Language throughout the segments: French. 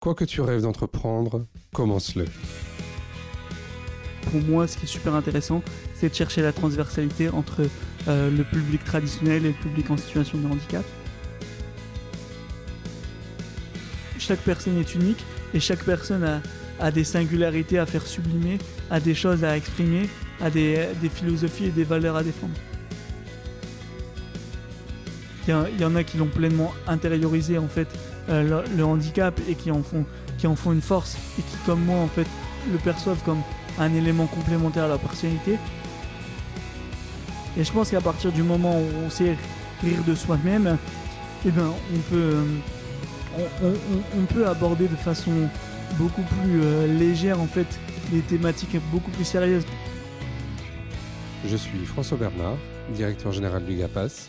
Quoi que tu rêves d'entreprendre, commence-le. Pour moi, ce qui est super intéressant, c'est de chercher la transversalité entre euh, le public traditionnel et le public en situation de handicap. Chaque personne est unique et chaque personne a, des singularités à faire sublimer, a des choses à exprimer, a des, philosophies et des valeurs à défendre. Il y, en a qui l'ont pleinement intériorisé en fait euh, le, handicap et qui en font qui en font une force et qui comme moi en fait le perçoivent comme un élément complémentaire à leur personnalité. Et je pense qu'à partir du moment où on sait rire de soi-même, eh ben on peut euh, on, peut aborder de façon beaucoup plus euh, légère en fait des thématiques beaucoup plus sérieuses. Je suis François Bernard, directeur général du GAPAS,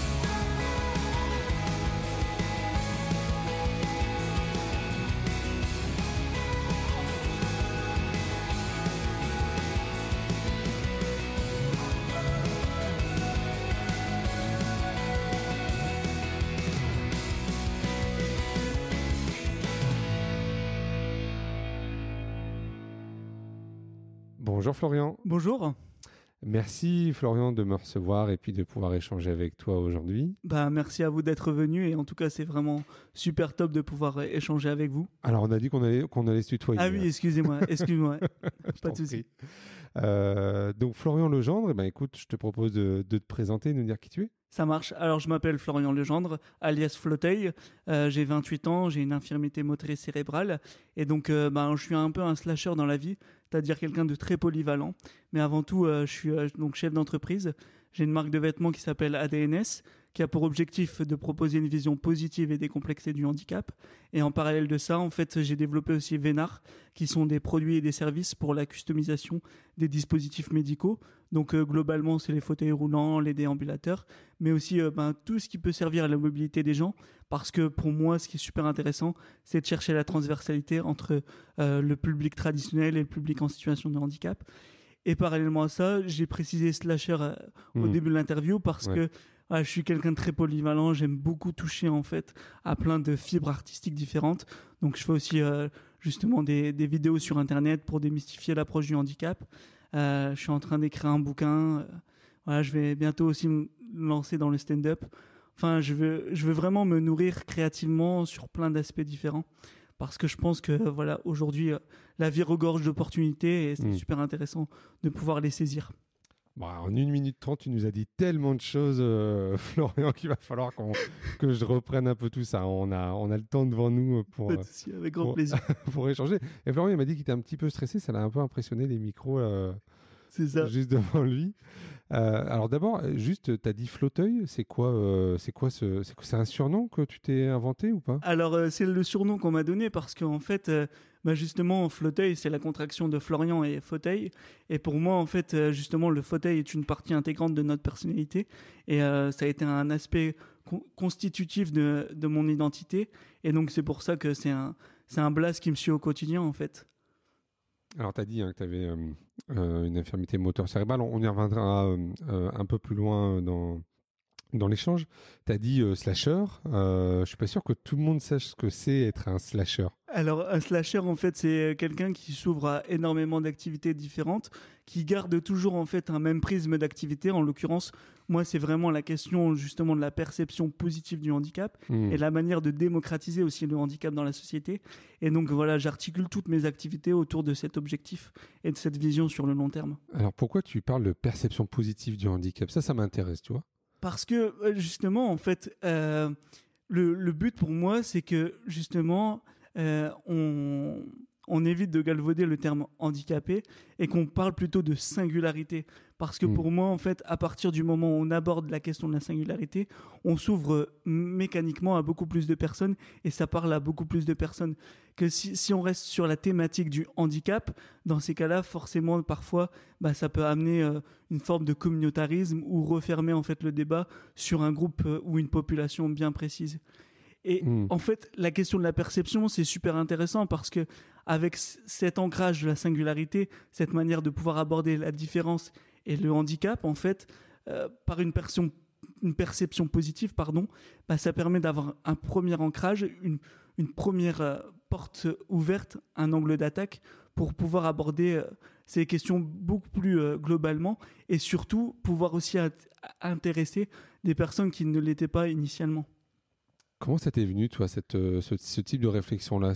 Florian. Bonjour. Merci Florian de me recevoir et puis de pouvoir échanger avec toi aujourd'hui. Bah merci à vous d'être venu et en tout cas c'est vraiment super top de pouvoir échanger avec vous. Alors on a dit qu'on allait qu'on allait se tutoyer. Ah oui excusez-moi excuse-moi pas de souci. Euh, donc Florian Legendre, eh ben écoute je te propose de, te présenter, de nous dire qui tu es. Ça marche. Alors, je m'appelle Florian Legendre, alias Flotteuil. Euh, j'ai 28 ans, j'ai une infirmité motrice cérébrale. Et donc, euh, ben, je suis un peu un slasher dans la vie, c'est-à-dire quelqu'un de très polyvalent. Mais avant tout, euh, je suis donc chef d'entreprise. J'ai une marque de vêtements qui s'appelle ADNS, qui a pour objectif de proposer une vision positive et décomplexée du handicap. Et en parallèle de ça, en fait, j'ai développé aussi Vénard, qui sont des produits et des services pour la customisation des dispositifs médicaux. Donc euh, globalement, c'est les fauteuils roulants, les déambulateurs, mais aussi euh, ben, tout ce qui peut servir à la mobilité des gens. Parce que pour moi, ce qui est super intéressant, c'est de chercher la transversalité entre euh, le public traditionnel et le public en situation de handicap. Et parallèlement à ça, j'ai précisé slasher au mmh. début de l'interview parce que je suis quelqu'un de très polyvalent, j'aime beaucoup toucher en fait à plein de fibres artistiques différentes. Donc je fais aussi euh, justement des, des, vidéos sur internet pour démystifier l'approche du handicap. Euh, je suis en train d'écrire un bouquin. Euh, voilà, je vais bientôt aussi me lancer dans le stand-up. Enfin, je veux, je veux vraiment me nourrir créativement sur plein d'aspects différents parce que je pense que voilà aujourd'hui la vie regorge d'opportunités et c'est mmh. super intéressant de pouvoir les saisir. Bah, en une minute trente, tu nous as dit tellement de choses, euh, Florian, qu'il va falloir que je reprenne un peu tout ça. On a, on a le temps devant nous pour, avec grand plaisir. pour échanger. Et Florian, il m'a dit qu'il était un petit peu stressé. Ça l'a un peu impressionné, les micros. Euh, c'est ça. Juste devant lui. Euh, alors d'abord, juste, tu as dit Flotteuil, c'est quoi, euh, c'est quoi ce, c'est un surnom que tu t'es inventé ou pas? Alors euh, c'est le surnom qu'on m'a donné parce qu'en fait, bah justement, Flotteuil, c'est la contraction de Florian et fauteuil. Et pour moi, en fait, justement, le fauteuil est une partie intégrante de notre personnalité et ça a été un aspect constitutif de, de mon identité. Et donc c'est pour ça que c'est un, c'est un blast qui me suit au quotidien en fait. Alors, tu as dit hein, que tu avais euh, euh, une infirmité moteur cérébrale. On y reviendra euh, un peu plus loin dans, dans l'échange. Tu as dit slasher. je suis pas sûr que tout le monde sache ce que c'est être un slasher. Alors, un slasher, en fait, c'est quelqu'un qui s'ouvre à énormément d'activités différentes, qui garde toujours, en fait, un même prisme d'activité. En l'occurrence, moi, c'est vraiment la question, justement, de la perception positive du handicap hmm. et la manière de démocratiser aussi le handicap dans la société. Et donc, voilà, j'articule toutes mes activités autour de cet objectif et de cette vision sur le long terme. Alors, pourquoi tu parles de perception positive du handicap? Ça, ça m'intéresse, tu vois Parce que, euh, justement, en fait, euh, le, but pour moi, c'est que, justement, euh, on évite de galvauder le terme handicapé et qu'on parle plutôt de singularité. Parce que mm. pour moi, en fait, à partir du moment où on aborde la question de la singularité, on s'ouvre mécaniquement à beaucoup plus de personnes et ça parle à beaucoup plus de personnes que si, on reste sur la thématique du handicap. Dans ces cas-là, forcément, parfois, bah, ça peut amener euh, une forme de communautarisme ou refermer en fait le débat sur un groupe euh, ou une population bien précise. Et hmm. en fait, la question de la perception, c'est super intéressant parce que avec cet ancrage de la singularité, cette manière de pouvoir aborder la différence et le handicap, en fait, euh, par une, perception positive, pardon, bah, ça permet d'avoir un premier ancrage, une, une première euh, porte ouverte, un angle d'attaque pour pouvoir aborder euh, ces questions beaucoup plus globalement et surtout pouvoir aussi intéresser des personnes qui ne l'étaient pas initialement. Comment ça t'est venu, toi, cette, ce, type de réflexion-là?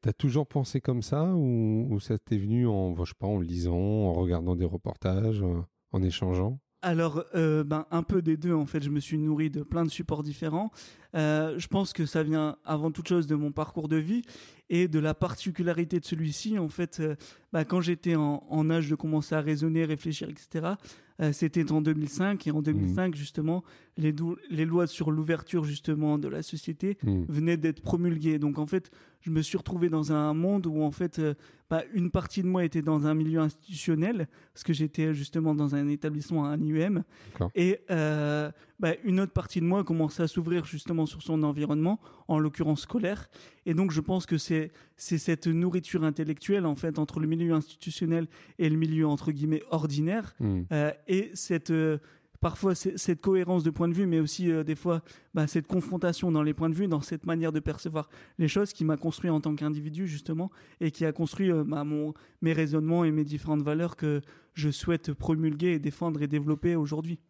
T'as toujours pensé comme ça ou, ou ça t'est venu en, je sais pas, en lisant, en regardant des reportages en échangeant? Alors, euh, ben, un peu des deux, en fait, je me suis nourri de plein de supports différents. Euh, je pense que ça vient avant toute chose de mon parcours de vie et de la particularité de celui-ci. En fait, euh, ben, quand j'étais en, en, âge de commencer à raisonner, réfléchir, etc., euh, c'était en 2005 et en 2005 mmh. justement les, les lois sur l'ouverture justement de la société mmh. venaient d'être promulguées. Donc en fait, je me suis retrouvé dans un monde où en fait euh, bah, une partie de moi était dans un milieu institutionnel parce que j'étais justement dans un établissement un IUM et euh, bah, une autre partie de moi commençait à s'ouvrir justement sur son environnement, en l'occurrence scolaire. Et donc je pense que c'est c'est cette nourriture intellectuelle en fait entre le milieu institutionnel et le milieu entre guillemets ordinaire mmh. euh, et cette parfois cette cohérence de point de vue, mais aussi euh, des fois bah, cette confrontation dans les points de vue, dans cette manière de percevoir les choses qui m'a construit en tant qu'individu justement et qui a construit bah, mon, mes raisonnements et mes différentes valeurs que je souhaite promulguer et défendre et développer aujourd'hui.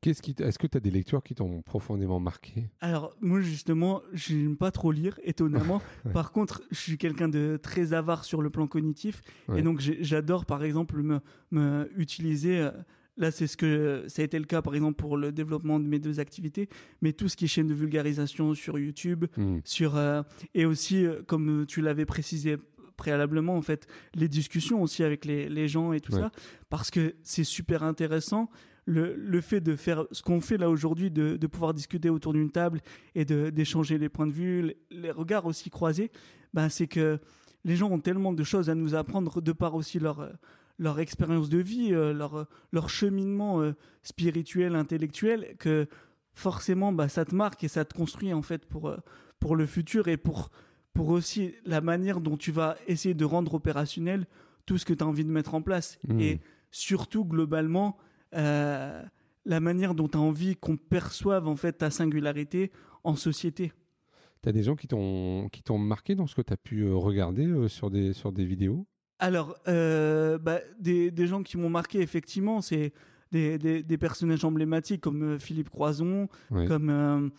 Qu'est-ce qui est-ce que tu as des lectures qui t'ont profondément marqué? Alors moi justement, j'aime pas trop lire étonnamment. Par contre, je suis quelqu'un de très avare sur le plan cognitif et donc j'adore par exemple me, me utiliser euh, Là, c'est ce que ça a été le cas, par exemple, pour le développement de mes deux activités, mais tout ce qui est chaîne de vulgarisation sur YouTube, hmm. sur euh, et aussi, euh, comme tu l'avais précisé préalablement, en fait, les discussions aussi avec les, les gens et tout ça, parce que c'est super intéressant le, le fait de faire ce qu'on fait là aujourd'hui, de, de, pouvoir discuter autour d'une table et d'échanger les points de vue, les, regards aussi croisés, ben c'est que les gens ont tellement de choses à nous apprendre de par aussi leur, leur expérience de vie, euh, leur, leur cheminement euh, spirituel, intellectuel, que forcément bah, ça te marque et ça te construit en fait pour, euh, pour le futur et pour, pour aussi la manière dont tu vas essayer de rendre opérationnel tout ce que tu as envie de mettre en place. Mmh. Et surtout, globalement, euh, la manière dont tu as envie qu'on perçoive en fait ta singularité en société. Tu as des gens qui t'ont qui t'ont marqué dans ce que tu as pu euh, regarder euh, sur des sur des vidéos? Alors bah, des, des, gens qui m'ont marqué effectivement, c'est des, des, des, personnages emblématiques comme Philippe Croison, comme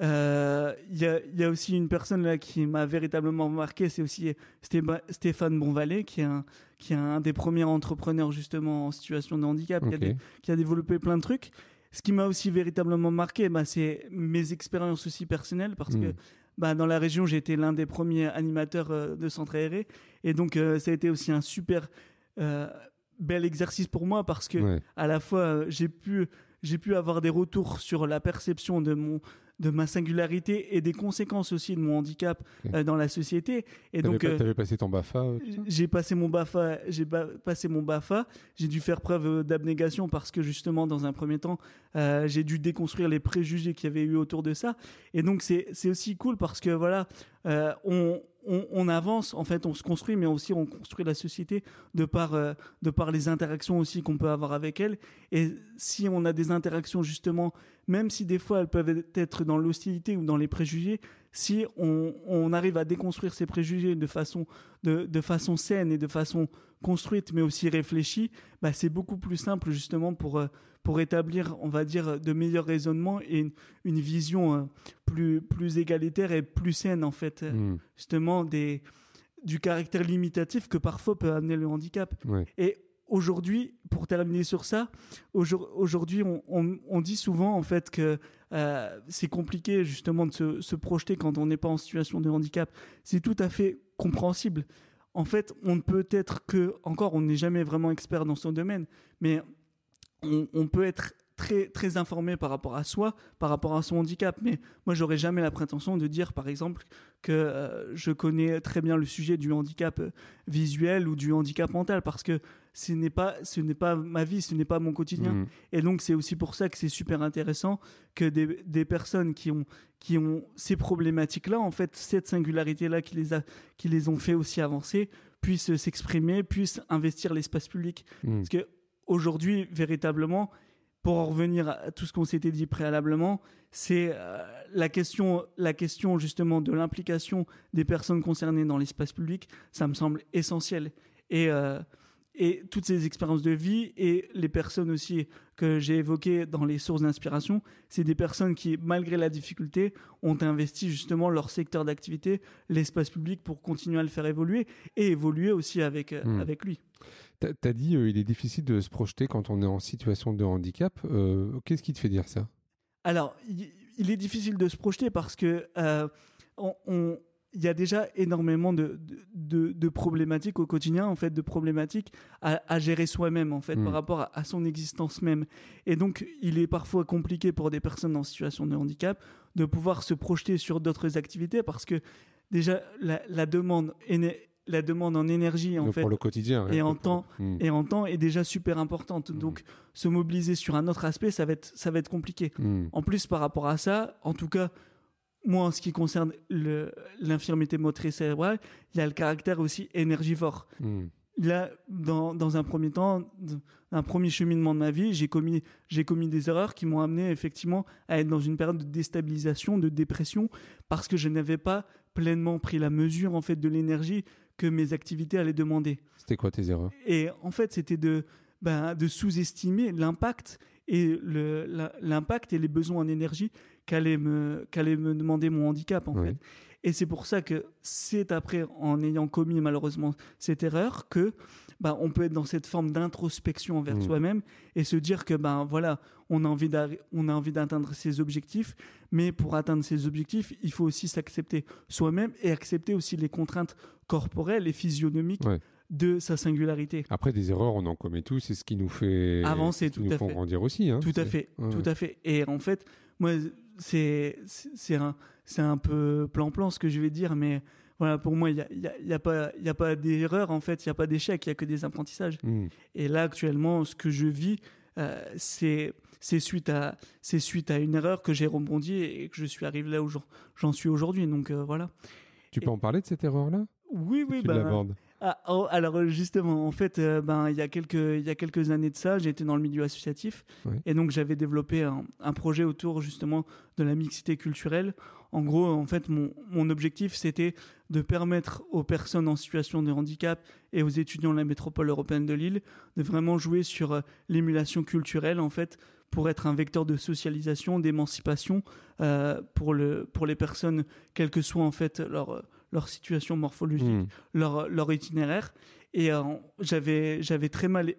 il euh, y, a, y, a, aussi une personne là qui m'a véritablement marqué, c'est aussi Stéphane Bonvalet, qui est, un, qui est un des premiers entrepreneurs justement en situation de handicap, qui, a qui, a développé plein de trucs. Ce qui m'a aussi véritablement marqué, bah, c'est mes expériences aussi personnelles, parce que hmm. Bah, dans la région, j'ai été l'un des premiers animateurs euh, de centre aéré, et donc euh, ça a été aussi un super bel exercice pour moi, parce que à la fois j'ai pu j'ai pu avoir des retours sur la perception de mon de ma singularité et des conséquences aussi de mon handicap euh, dans la société. Et donc, euh, avais passé ton Bafa euh, J'ai passé mon Bafa. J'ai passé mon Bafa. J'ai dû faire preuve d'abnégation parce que justement, dans un premier temps, j'ai dû déconstruire les préjugés qu'il y avait eu autour de ça. Et donc, c'est aussi cool parce que voilà, on, on, avance, en fait, on se construit, mais aussi on construit la société de par, de par les interactions aussi qu'on peut avoir avec elle. Et si on a des interactions justement même si des fois elles peuvent être dans l'hostilité ou dans les préjugés, si on, arrive à déconstruire ces préjugés de façon, de, façon saine et de façon construite, mais aussi réfléchie, bah c'est beaucoup plus simple justement pour, euh, pour établir, on va dire, de meilleurs raisonnements et une, vision euh, plus, plus égalitaire et plus saine, en fait, euh, hmm. justement, des, du caractère limitatif que parfois peut amener le handicap. Et aujourd'hui, pour terminer sur ça, aujourd'hui, on, dit souvent en fait que euh, c'est compliqué justement de se, projeter quand on n'est pas en situation de handicap. C'est tout à fait compréhensible. En fait, on ne peut être que, encore, on n'est jamais vraiment expert dans son domaine, mais on, peut être très, très informé par rapport à soi, par rapport à son handicap. Mais moi, j'aurais jamais la prétention de dire, par exemple, que euh, je connais très bien le sujet du handicap euh, visuel ou du handicap mental, parce que ce n'est pas, ce n'est pas ma vie, ce n'est pas mon quotidien. Mm. Et donc, c'est aussi pour ça que c'est super intéressant que des, des personnes qui ont, qui ont ces problématiques-là, en fait, cette singularité-là qui les a, qui les ont fait aussi avancer, puissent s'exprimer, puissent investir l'espace public. Mm. Parce que aujourd'hui, véritablement, pour en revenir à tout ce qu'on s'était dit préalablement, c'est euh, la question, la question justement de l'implication des personnes concernées dans l'espace public. Ça me semble essentiel. Et euh, et toutes ces expériences de vie et les personnes aussi que j'ai évoquées dans les sources d'inspiration, c'est des personnes qui, malgré la difficulté, ont investi justement leur secteur d'activité, l'espace public, pour continuer à le faire évoluer et évoluer aussi avec, Hmm. avec lui. T'as dit euh, il est difficile de se projeter quand on est en situation de handicap. Euh, Qu'est-ce qui te fait dire ça? Alors, il, il est difficile de se projeter parce que euh, on- on- il y a déjà énormément de, de, de- de problématiques au quotidien, en fait, de problématiques à, à gérer soi-même, en fait, Mm. par rapport à, à son existence même. Et donc, il est parfois compliqué pour des personnes en situation de handicap de pouvoir se projeter sur d'autres activités parce que déjà, la, la demande, éne- la demande en énergie, en Donc, fait, Pour le quotidien. et en temps- Mm. et en temps est déjà super importante. Mm. Donc, se mobiliser sur un autre aspect, ça va être, ça va être compliqué. Mm. En plus, par rapport à ça, en tout cas, moi, en ce qui concerne l'infirmité motrice cérébrale, il y a le caractère aussi énergivore. Mm. Là, dans, dans un premier temps, un premier cheminement de ma vie, j'ai commis, j'ai commis des erreurs qui m'ont amené effectivement à être dans une période de déstabilisation, de dépression, parce que je n'avais pas pleinement pris la mesure en fait de l'énergie que mes activités allaient demander. C'était quoi tes erreurs? Et en fait, c'était de, ben, de sous-estimer l'impact et l'impact et les besoins en énergie qu'allait me, qu'allait me demander mon handicap, en Oui. fait. Et c'est pour ça que c'est après, en ayant commis malheureusement cette erreur, que ben, on peut être dans cette forme d'introspection envers Mm. soi-même et se dire que ben voilà, on a envie on a envie d'atteindre ses objectifs, mais pour atteindre ses objectifs, il faut aussi s'accepter soi-même et accepter aussi les contraintes corporelles et physionomiques Ouais. de sa singularité. Après, des erreurs, on en commet tous. C'est ce qui nous fait Avancer, tout nous à font fait. grandir aussi. hein. Tout à fait, ouais. tout à fait. Et en fait, moi, c'est c'est un c'est un peu plan-plan ce que je vais dire, mais voilà, pour moi, il y a, il y a, y a pas il y a pas d'erreur en fait, il y a pas d'échec, il y a que des apprentissages. Mm. Et là, actuellement, ce que je vis, euh, c'est c'est suite à c'est suite à une erreur que j'ai rebondi et que je suis arrivé là où j'en- suis aujourd'hui. Donc euh, voilà. Tu peux en parler de cette erreur-là? Oui, oui, Tu bah. Ah, oh, alors euh, justement, en fait, euh, ben il y a quelques il y a quelques années de ça, j'étais dans le milieu associatif Oui. et donc j'avais développé un, un projet autour justement de la mixité culturelle. En gros, en fait, mon, mon objectif c'était de permettre aux personnes en situation de handicap et aux étudiants de la métropole européenne de Lille de vraiment jouer sur euh, l'émulation culturelle en fait pour être un vecteur de socialisation, d'émancipation euh, pour le pour les personnes quelle que soit en fait leur leur situation morphologique Mm. leur, leur itinéraire. Et euh, j'avais j'avais très mal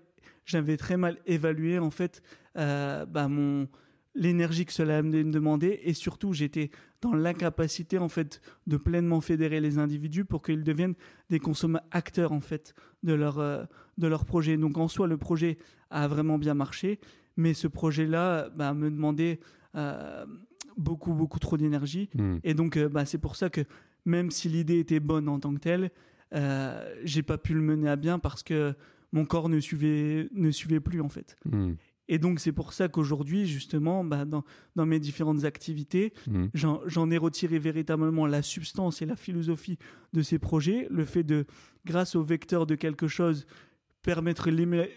j'avais très mal évalué en fait euh, bah, mon l'énergie que cela me demandait. Et surtout j'étais dans l'incapacité en fait de pleinement fédérer les individus pour qu'ils deviennent des consommateurs acteurs en fait de leur euh, de leur projet. Donc en soi le projet a vraiment bien marché. Mais ce projet là bah, me demandait euh, beaucoup beaucoup trop d'énergie. Mm. et donc, euh, bah, c'est pour ça que même si l'idée était bonne en tant que telle, euh, j'ai pas pu le mener à bien parce que mon corps ne suivait, ne suivait plus en fait. Mm. Et donc, c'est pour ça qu'aujourd'hui, justement, bah, dans, dans mes différentes activités, Mm. j'en ai retiré véritablement la substance et la philosophie de ces projets, le fait de, grâce au vecteur de quelque chose, permettre l'ému-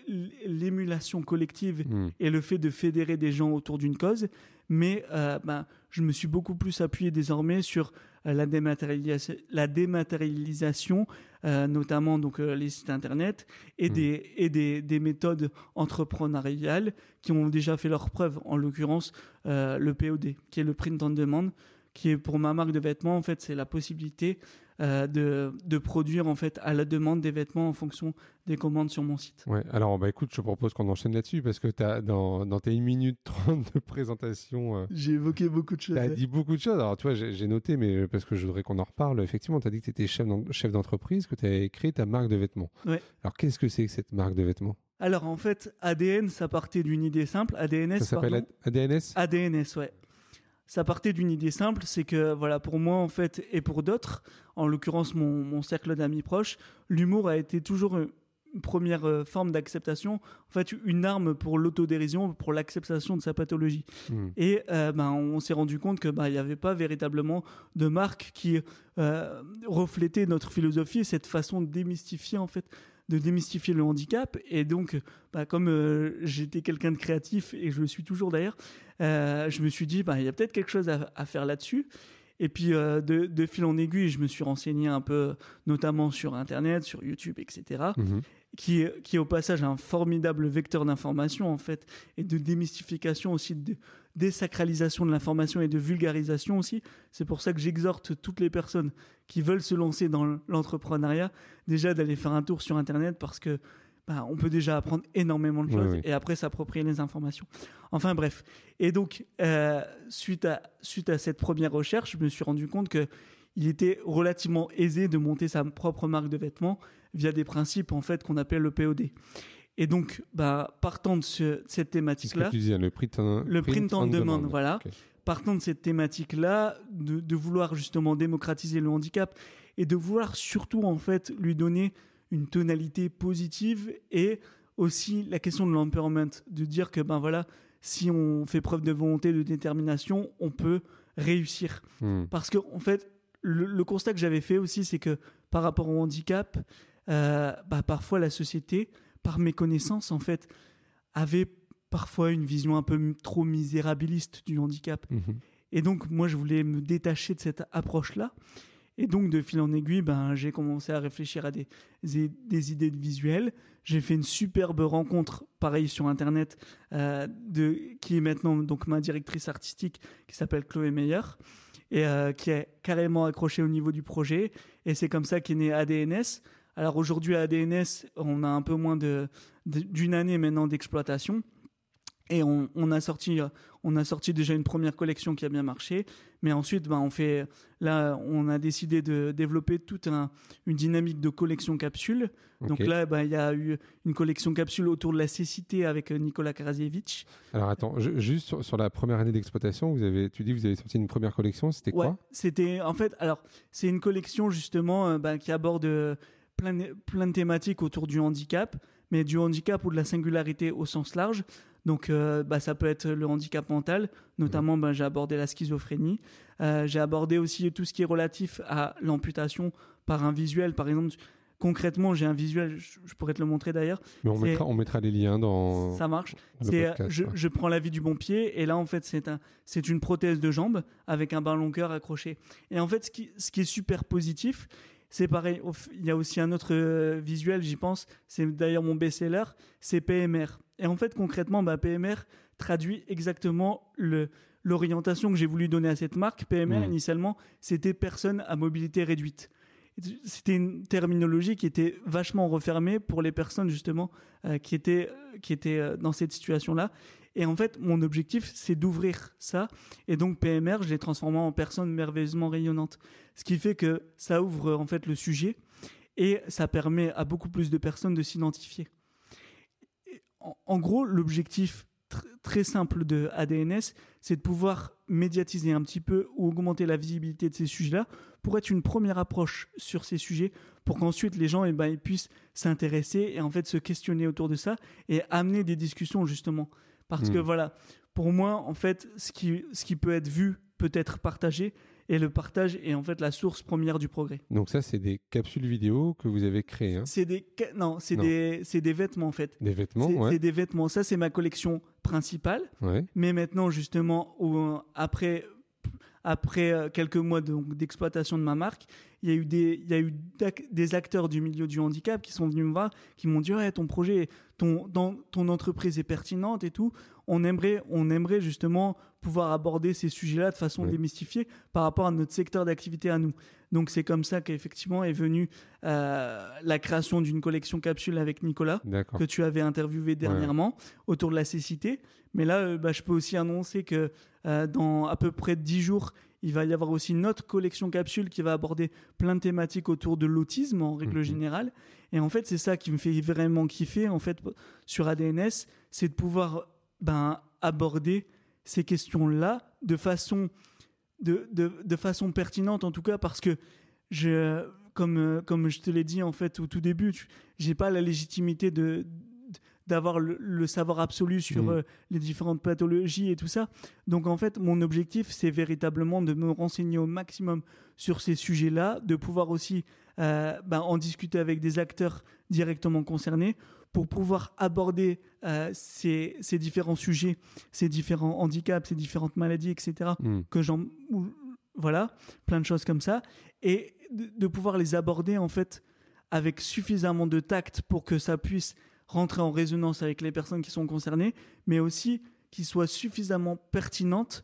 l'émulation collective Mm. et le fait de fédérer des gens autour d'une cause, mais euh, ben, je me suis beaucoup plus appuyé désormais sur la, dématérialisation, la dématérialisation, euh, notamment donc euh, les sites internet et, Mm. des, et des, des méthodes entrepreneuriales qui ont déjà fait leur preuve, en l'occurrence euh, le POD, qui est le print on demand, qui est pour ma marque de vêtements, en fait, c'est la possibilité euh, de, de, produire en fait à la demande des vêtements en fonction des commandes sur mon site. Ouais, alors bah écoute, je propose qu'on enchaîne là-dessus parce que as, dans, dans, tes 1 minute 30 de présentation, euh, j'ai évoqué beaucoup de choses. Tu as dit beaucoup de choses. Alors, tu vois, j'ai noté, mais parce que je voudrais qu'on en reparle, effectivement, tu as dit que tu étais chef d'entreprise, que tu avais créé ta marque de vêtements. Ouais. Alors, qu'est-ce que c'est que cette marque de vêtements? Alors en fait, ADN, ça partait d'une idée simple. ADNS, ça s'appelle ADNS ADNS, ouais ça partait d'une idée simple, c'est que voilà pour moi en fait et pour d'autres, en l'occurrence mon, cercle d'amis proches, l'humour a été toujours une première euh, forme d'acceptation, en fait une arme pour l'autodérision, pour l'acceptation de sa pathologie. Hmm. Et euh, ben, on s'est rendu compte que ben, il n'y avait pas véritablement de marque qui euh, reflétait notre philosophie, cette façon de démystifier en fait de démystifier le handicap. Et donc, bah, comme euh, j'étais quelqu'un de créatif, et je le suis toujours d'ailleurs, euh, je me suis dit, bah, il y a peut-être quelque chose à, faire là-dessus. Et puis, euh, de, fil en aiguille, je me suis renseigné un peu, notamment sur Internet, sur YouTube, etc qui, qui est au passage un formidable vecteur d'information en fait et de démystification aussi de désacralisation de l'information et de vulgarisation aussi. C'est pour ça que j'exhorte toutes les personnes qui veulent se lancer dans l'entrepreneuriat déjà d'aller faire un tour sur internet parce que bah, on peut déjà apprendre énormément de choses et après s'approprier les informations. Enfin bref. Et donc euh, suite à suite à cette première recherche, je me suis rendu compte que il était relativement aisé de monter sa propre marque de vêtements via des principes en fait qu'on appelle le POD. Et donc, bah, partant de cette thématique-là, le print, le print, demande, voilà. Partant de cette thématique-là, de, vouloir justement démocratiser le handicap et de vouloir surtout en fait lui donner une tonalité positive et aussi la question de l'empowerment, de dire que ben voilà, si on fait preuve de volonté, de détermination, on peut réussir. Hmm. Parce que en fait, le, constat que j'avais fait aussi, c'est que par rapport au handicap, euh, bah, parfois la société, par méconnaissance, en fait, avait parfois une vision un peu trop misérabiliste du handicap. Mhm. Et donc, moi, je voulais me détacher de cette approche-là. Et donc, de fil en aiguille, ben, j'ai commencé à réfléchir à des, des, idées de visuels. J'ai fait une superbe rencontre, pareil, sur Internet, euh, de, qui est maintenant donc ma directrice artistique, qui s'appelle Chloé Meyer et euh, qui est carrément accroché au niveau du projet. Et c'est comme ça qu'est né ADNS. Alors aujourd'hui, ADNS, on a un peu moins d'une de, année maintenant d'exploitation. Et on, a sorti, on a sorti déjà une première collection qui a bien marché, mais ensuite, ben, on fait, là, on a décidé de développer toute un, une dynamique de collection capsule. Donc là, ben, il y a eu une collection capsule autour de la cécité avec euh, Nicolas Krasiewicz. Alors attends, juste sur, la première année d'exploitation, vous avez, tu dis, vous avez sorti une première collection, c'était quoi? C'était, en fait, alors, c'est une collection justement euh, ben, qui aborde euh, plein, plein de thématiques autour du handicap, mais du handicap ou de la singularité au sens large. Donc, euh, bah, ça peut être le handicap mental, notamment, bah, j'ai abordé la schizophrénie. Euh, j'ai abordé aussi tout ce qui est relatif à l'amputation par un visuel. Par exemple, concrètement, j'ai un visuel, je, pourrais te le montrer d'ailleurs. Mais on mettra, on mettra, les liens dans. Ça marche. je, je, prends la vie du bon pied et là, en fait, c'est un, c'est une prothèse de jambe avec un ballon cœur accroché. Et en fait, ce qui, ce qui est super positif, c'est pareil. Il y a aussi un autre euh, visuel, j'y pense. C'est d'ailleurs mon best-seller. C'est PMR. Et en fait, concrètement, bah, PMR traduit exactement le, l'orientation que j'ai voulu donner à cette marque. PMR, mmh. initialement, c'était personne à mobilité réduite. C'était une terminologie qui était vachement refermée pour les personnes justement euh, qui étaient, qui étaient euh, dans cette situation-là. Et en fait, mon objectif, c'est d'ouvrir ça. Et donc, PMR, je l'ai transformé en personne merveilleusement rayonnante. Ce qui fait que ça ouvre en fait le sujet et ça permet à beaucoup plus de personnes de s'identifier. En, gros, l'objectif très simple de ADNS, c'est de pouvoir médiatiser un petit peu ou augmenter la visibilité de ces sujets-là pour être une première approche sur ces sujets, pour qu'ensuite les gens eh ben, ils puissent s'intéresser et en fait se questionner autour de ça et amener des discussions justement. Parce que hmm. voilà, pour moi, en fait, ce qui, ce qui peut être vu peut être partagé. Et le partage est en fait la source première du progrès. Donc ça, c'est des capsules vidéo que vous avez créées. Hein c'est des non, c'est des c'est des vêtements en fait. Des vêtements, ouais. C'est des vêtements. Ça, c'est ma collection principale. Ouais. Mais maintenant, justement, après après euh, quelques mois d'exploitation de ma marque, il y a eu des, il y a eu des acteurs du milieu du handicap qui sont venus me voir, qui m'ont dit ouais, ton projet, ton, dans, ton entreprise est pertinente et tout. On aimerait, on aimerait justement pouvoir aborder ces sujets-là de façon démystifiée par rapport à notre secteur d'activité à nous. Donc c'est comme ça qu'effectivement est venue euh, la création d'une collection capsule avec Nicolas que tu avais interviewé dernièrement autour de la cécité. Mais là, euh, bah, je peux aussi annoncer que euh, dans à peu près 10 jours, il va y avoir aussi une autre collection capsule qui va aborder plein de thématiques autour de l'autisme en règle mhm. générale. Et en fait, c'est ça qui me fait vraiment kiffer en fait sur ADNS, c'est de pouvoir ben, aborder ces questions-là de façon, de, de, de, façon pertinente en tout cas parce que je, comme, comme je te l'ai dit en fait au tout début, j'ai pas la légitimité de d'avoir le, savoir absolu sur mmh. euh, les différentes pathologies et tout ça. Donc en fait, mon objectif, c'est véritablement de me renseigner au maximum sur ces sujets-là, de pouvoir aussi euh, ben, en discuter avec des acteurs directement concernés pour pouvoir aborder euh, ces, ces, différents sujets, ces différents handicaps, ces différentes maladies, etc. Mmh. Que j'en voilà, plein de choses comme ça, et de, de pouvoir les aborder en fait avec suffisamment de tact pour que ça puisse rentrer en résonance avec les personnes qui sont concernées, mais aussi qui soit suffisamment pertinente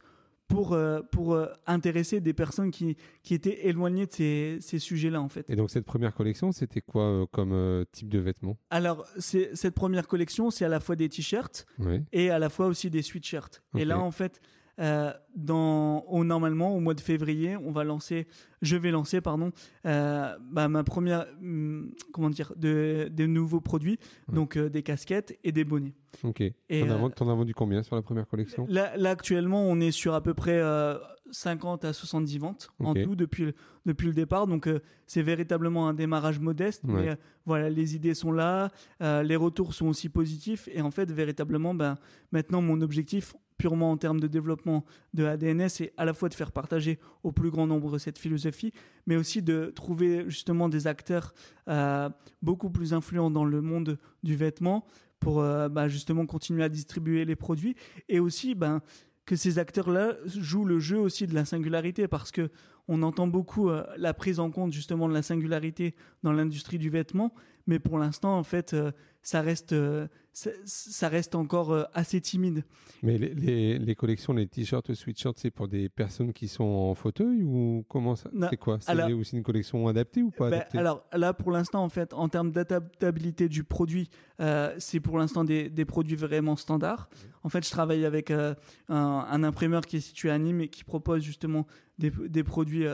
pour, euh, pour euh, intéresser des personnes qui, qui étaient éloignées de ces, ces sujets-là, en fait. Et donc, cette première collection, c'était quoi euh, comme type de vêtements? Alors, cette première collection, c'est à la fois des t-shirts et à la fois aussi des sweatshirts. Et là, en fait, euh, dans, au, normalement, au mois de février, on va lancer, je vais lancer, pardon, euh, bah, ma première, hum, comment dire, de, de nouveaux produits, donc euh, des casquettes et des bonnets. Ok. T'en as, vendu combien sur la première collection? Là, là, actuellement, on est sur à peu près 50 à 70 ventes en tout depuis le, depuis le départ. Donc c'est véritablement un démarrage modeste, mais voilà, les idées sont là, les retours sont aussi positifs et en fait véritablement, ben maintenant mon objectif purement en termes de développement de ADNS, c'est à la fois de faire partager au plus grand nombre cette philosophie, mais aussi de trouver justement des acteurs euh, beaucoup plus influents dans le monde du vêtement pour euh, bah, justement continuer à distribuer les produits et aussi ben, que ces acteurs-là jouent le jeu aussi de la singularité parce que on entend beaucoup euh, la prise en compte justement de la singularité dans l'industrie du vêtement, mais pour l'instant en fait ça reste ça reste encore euh, assez timide. Mais les, les, collections, les t-shirts, sweatshirts, c'est pour des personnes qui sont en fauteuil ou comment ça C'est quoi? C'est aussi une collection adaptée ou pas ben, Alors là, pour l'instant, en fait, en termes d'adaptabilité du produit, euh, c'est pour l'instant des, des, produits vraiment standards. En fait, je travaille avec euh, un, imprimeur qui est situé à Nîmes et qui propose justement des, des produits,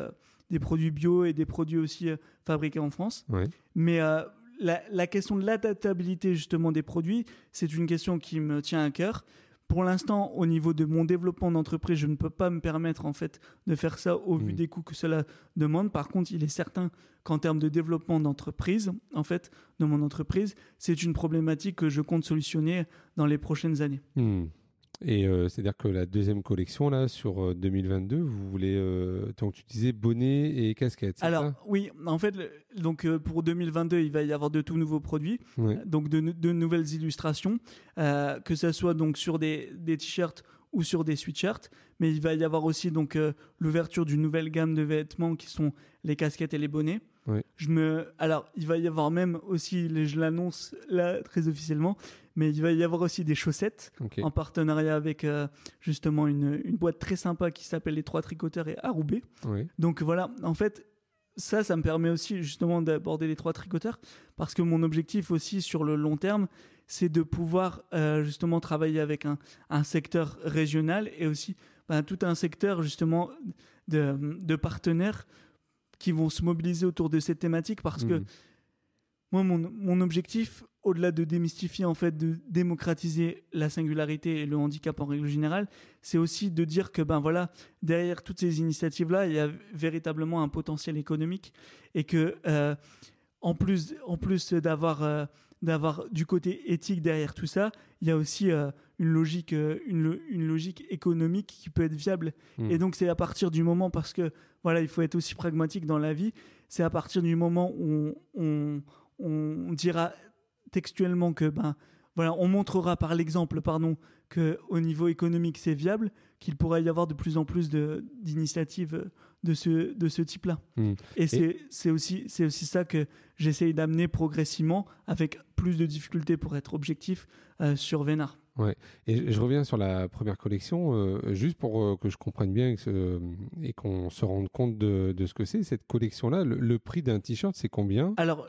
des produits bio et des produits aussi fabriqués en France. Mais la, question de l'adaptabilité justement des produits, c'est une question qui me tient à cœur. Pour l'instant, au niveau de mon développement d'entreprise, je ne peux pas me permettre en fait de faire ça au vu mmh. des coûts que cela demande. Par contre, il est certain qu'en termes de développement d'entreprise, en fait, de mon entreprise, c'est une problématique que je compte solutionner dans les prochaines années. Mmh. Et euh, c'est-à-dire que la deuxième collection, là, sur 2022, euh, vous voulez, euh, donc tu disais bonnet et casquette. Alors, oui, en fait, donc pour 2022, il va y avoir de tout nouveaux produits, donc de, de, nouvelles illustrations, que ce soit donc sur des, des t-shirts ou sur des sweatshirts, mais il va y avoir aussi donc l'ouverture d'une nouvelle gamme de vêtements qui sont les casquettes et les bonnets. Je me, alors, il va y avoir même aussi, je l'annonce là très officiellement, mais il va y avoir aussi des chaussettes en partenariat avec euh, justement une, une, boîte très sympa qui s'appelle Les Trois Tricoteurs et Aroubé. Donc voilà, en fait, ça, ça me permet aussi justement d'aborder les Trois Tricoteurs parce que mon objectif aussi sur le long terme, c'est de pouvoir euh, justement travailler avec un, un, secteur régional et aussi ben, tout un secteur justement de, de partenaires qui vont se mobiliser autour de cette thématique parce que mmh. moi, mon, mon objectif, au-delà de démystifier, en fait, de démocratiser la singularité et le handicap en règle générale, c'est aussi de dire que, ben voilà, derrière toutes ces initiatives-là, il y a véritablement un potentiel économique et que, euh, en plus, en plus d'avoir euh, d'avoir du côté éthique derrière tout ça, il y a aussi euh, une logique, une, une, logique économique qui peut être viable. Mmh. Et donc c'est à partir du moment, parce que voilà, il faut être aussi pragmatique dans la vie. C'est à partir du moment où on, on, dira textuellement que ben voilà, on montrera par l'exemple, pardon, que au niveau économique c'est viable, qu'il pourrait y avoir de plus en plus d'initiatives de ce, de ce type-là. Hmm. Et c'est c'est aussi, c'est aussi ça que j'essaye d'amener progressivement avec plus de difficultés pour être objectif euh, sur Vénard. Et je reviens sur la première collection, euh, juste pour euh, que je comprenne bien et, et qu'on se rende compte de, de ce que c'est. Cette collection-là, le, le prix d'un t-shirt, c'est combien? Alors,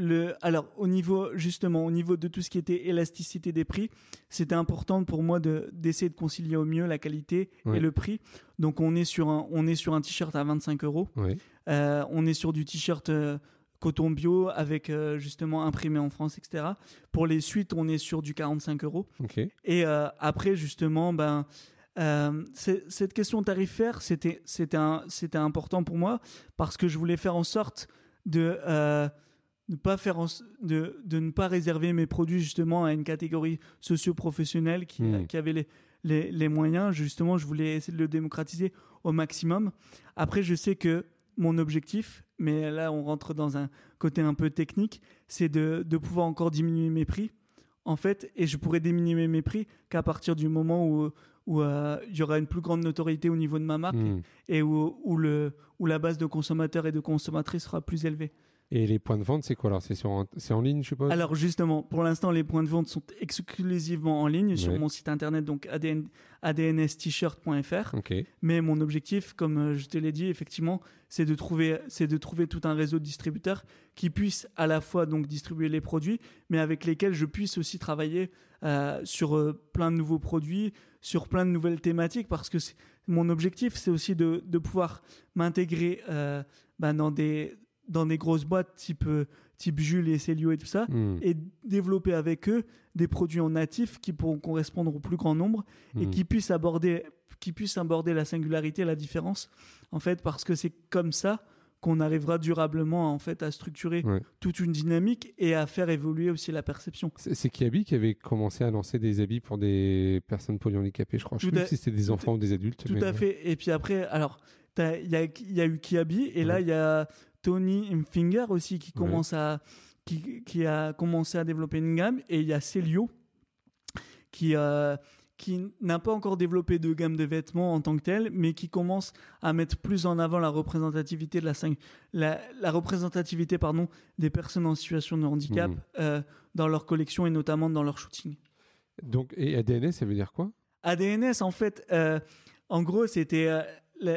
le, alors au niveau justement au niveau de tout ce qui était élasticité des prix, c'était important pour moi de d'essayer de concilier au mieux la qualité Ouais. et le prix. Donc on est sur un on est sur un t-shirt à 25 euros. Ouais. Euh, on est sur du t-shirt euh, coton bio avec euh, justement imprimé en France, etc. Pour les suites, on est sur du 45 euros. Et après, justement, ben, euh, cette question tarifaire, c'était c'était important pour moi parce que je voulais faire en sorte de euh, ne pas faire en de, de ne pas réserver mes produits justement à une catégorie socio-professionnelle qui, Mm. qui avait les, les, les moyens. Justement, je voulais essayer de le démocratiser au maximum. Après, je sais que mon objectif, mais là on rentre dans un côté un peu technique, c'est de, de pouvoir encore diminuer mes prix en fait, et je pourrais diminuer mes prix qu'à partir du moment où où euh, il y aura une plus grande notoriété au niveau de ma marque Hmm. et où, où le où la base de consommateurs et de consommatrices sera plus élevée. Et les points de vente, c'est quoi alors? C'est sur c'est en ligne, je suppose? Alors justement, pour l'instant, les points de vente sont exclusivement en ligne sur mon site internet donc ADN, adnst-shirt.fr. Ok. Mais mon objectif, comme euh, je te l'ai dit, effectivement, c'est de trouver, c'est de trouver tout un réseau de distributeurs qui puissent à la fois donc distribuer les produits, mais avec lesquels je puisse aussi travailler euh, sur euh, plein de nouveaux produits, sur plein de nouvelles thématiques, parce que mon objectif, c'est aussi de, de pouvoir m'intégrer euh, bah, dans des dans des grosses boîtes type euh, type Jules et Célio et tout ça, Hmm. et développer avec eux des produits en natif qui pourront correspondre au plus grand nombre et Hmm. qui puissent aborder qui puissent aborder la singularité la différence en fait parce que c'est comme ça qu'on arrivera durablement en fait à structurer Ouais. toute une dynamique et à faire évoluer aussi la perception C'est Kiabi qui avait commencé à lancer des habits pour des personnes polyhandicapées, je crois. Je sais Tout plus à- si c'était des enfants ou des adultes. tout mais- à fait et puis après alors il y a, y a eu Kiabi et là il y a Tony Finger aussi qui Ouais. commence à qui, qui a commencé à développer une gamme et il y a Celio qui euh, qui n'a pas encore développé de gamme de vêtements en tant que tel, mais qui commence à mettre plus en avant la représentativité de la, la, la représentativité pardon des personnes en situation de handicap Mhm. euh, dans leur collection et notamment dans leur shooting. Donc, et ADNS, ça veut dire quoi? ADNS, en fait, euh, en gros, c'était.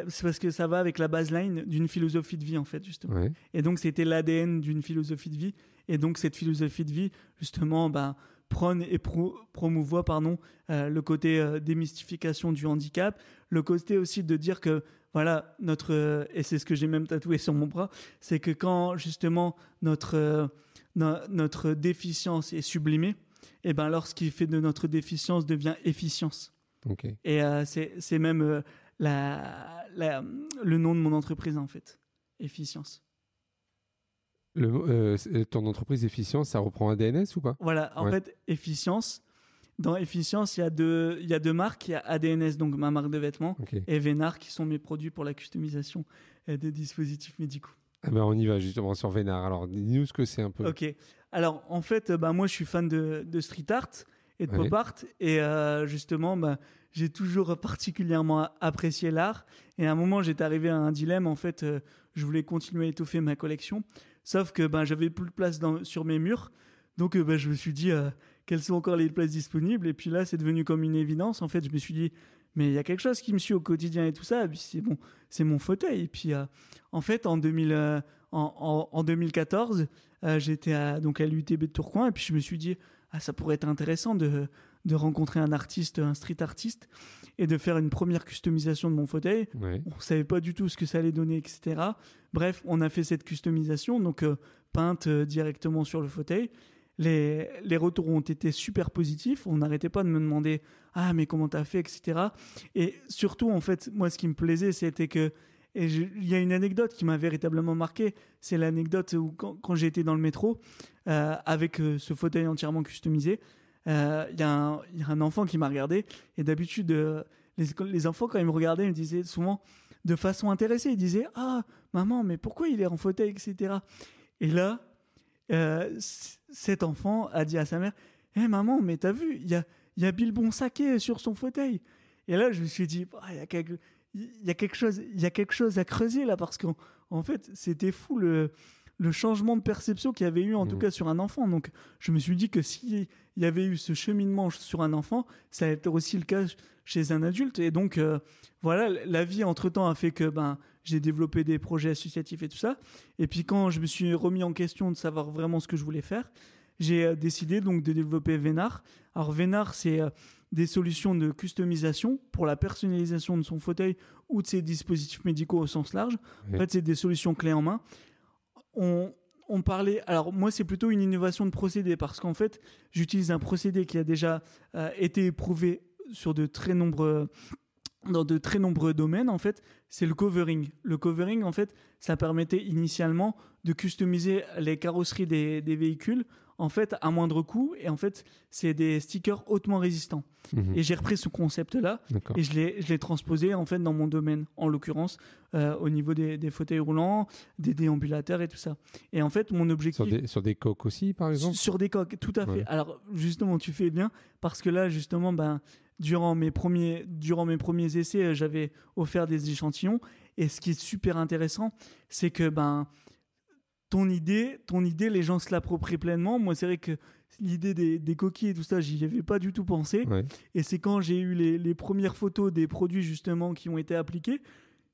C'est parce que ça va avec la baseline d'une philosophie de vie, en fait, justement. Ouais. Et donc, c'était l'ADN d'une philosophie de vie. Et donc, cette philosophie de vie, justement, ben, prône et pro- promouvoit pardon, euh, le côté euh, démystification du handicap, le côté aussi de dire que, voilà, notre. euh, et c'est ce que j'ai même tatoué sur mon bras, c'est que quand, justement, notre, euh, no- notre déficience est sublimée, et ben, alors, ce qui fait de notre déficience devient efficience. Et euh, c'est c'est même euh, la, la- le nom de mon entreprise, en fait. Efficience. Le, euh, c'est- ton entreprise efficience, ça reprend ADNS ou pas? Voilà, en Ouais. fait, Efficience. Dans Efficience, il y, a deux, il y a deux marques. Il y a ADNS, donc ma marque de vêtements, et Vénard, qui sont mes produits pour la customisation euh, des dispositifs médicaux. Ah ben, on y va justement sur Vénard. Alors, dis-nous ce que c'est un peu. Ok. Alors, en fait, euh, bah, moi, je suis fan de, de street art et de Ouais. pop art. Et euh, justement, bah, j'ai toujours particulièrement apprécié l'art. Et à un moment, j'étais arrivé à un dilemme. En fait, euh, je voulais continuer à étoffer ma collection. Sauf que ben, j'avais plus de place dans- sur mes murs. Donc, euh, ben, je me suis dit, euh, quelles sont encore les places disponibles? Et puis là, c'est devenu comme une évidence. En fait, je me suis dit, mais il y a quelque chose qui me suit au quotidien et tout ça. Et puis, c'est bon, c'est mon fauteuil. Et puis, en fait, en, 2000, euh, en, en- en 2014, euh, j'étais à, donc à l'UTB de Tourcoing. Et puis, je me suis dit, ah, ça pourrait être intéressant de, de rencontrer un artiste, un street artiste, et de faire une première customisation de mon fauteuil. Ouais. On savait pas du tout ce que ça allait donner, etc. Bref, on a fait cette customisation, donc euh, peinte euh, directement sur le fauteuil. Les, les retours ont été super positifs. On n'arrêtait pas de me demander Ah, mais comment t'as fait, etc. Et surtout, en fait, moi, ce qui me plaisait, c'était que. Et il y a une anecdote qui m'a véritablement marqué. C'est l'anecdote où, quand, quand j'ai été dans le métro, euh, avec euh, ce fauteuil entièrement customisé, euh, il y, a un- y enfant qui m'a regardé. Et d'habitude, les, enfants, quand ils me regardaient, ils me disaient souvent de façon intéressée. Ils disaient Ah, maman, mais pourquoi il est en fauteuil, etc. Et là, cet enfant a dit à sa mère Hé maman, mais t'as vu, il y a, y a Bill sur son fauteuil. Et là, je me suis dit, Ah, il y, a quelque- il y a quelque chose, il y a quelque chose à creuser là parce qu'en en fait, c'était fou le, le changement de perception qu'il y avait eu en tout Mhm. cas sur un enfant. Donc, je me suis dit que s'il y avait eu ce cheminement sur un enfant, ça allait être aussi le cas chez un adulte. Et donc, euh, voilà, la vie entre temps a fait que ben j'ai développé des projets associatifs et tout ça. Et puis quand je me suis remis en question de savoir vraiment ce que je voulais faire, j'ai euh, décidé donc de développer Vénar. Alors Vénar, c'est euh, des solutions de customisation pour la personnalisation de son fauteuil ou de ses dispositifs médicaux au sens large. En fait, c'est des solutions clés en main. On, on parlait. Alors moi, c'est plutôt une innovation de procédé parce qu'en fait, j'utilise un procédé qui a déjà euh, été éprouvé sur de très nombreux dans de très nombreux domaines en fait c'est le covering le covering en fait ça permettait initialement de customiser les carrosseries des, des véhicules en fait à moindre coût et en fait c'est des stickers hautement résistants Mhm. et j'ai repris ce concept là et je l'ai je l'ai transposé en fait dans mon domaine en l'occurrence euh, au niveau des, des fauteuils roulants des déambulateurs et tout ça et en fait mon objectif Sur des, sur des coques aussi, par exemple? sur des coques, tout à fait. Ouais. Alors justement, tu fais bien parce que là, justement, ben, durant mes premiers, durant mes premiers essais, euh, j'avais offert des échantillons. Et ce qui est super intéressant, c'est que ben, ton idée, ton idée, les gens se l'approprient pleinement. Moi, c'est vrai que l'idée des, des coquilles et tout ça, j'y avais pas du tout pensé. Ouais. Et c'est quand j'ai eu les, les premières photos des produits justement qui ont été appliqués,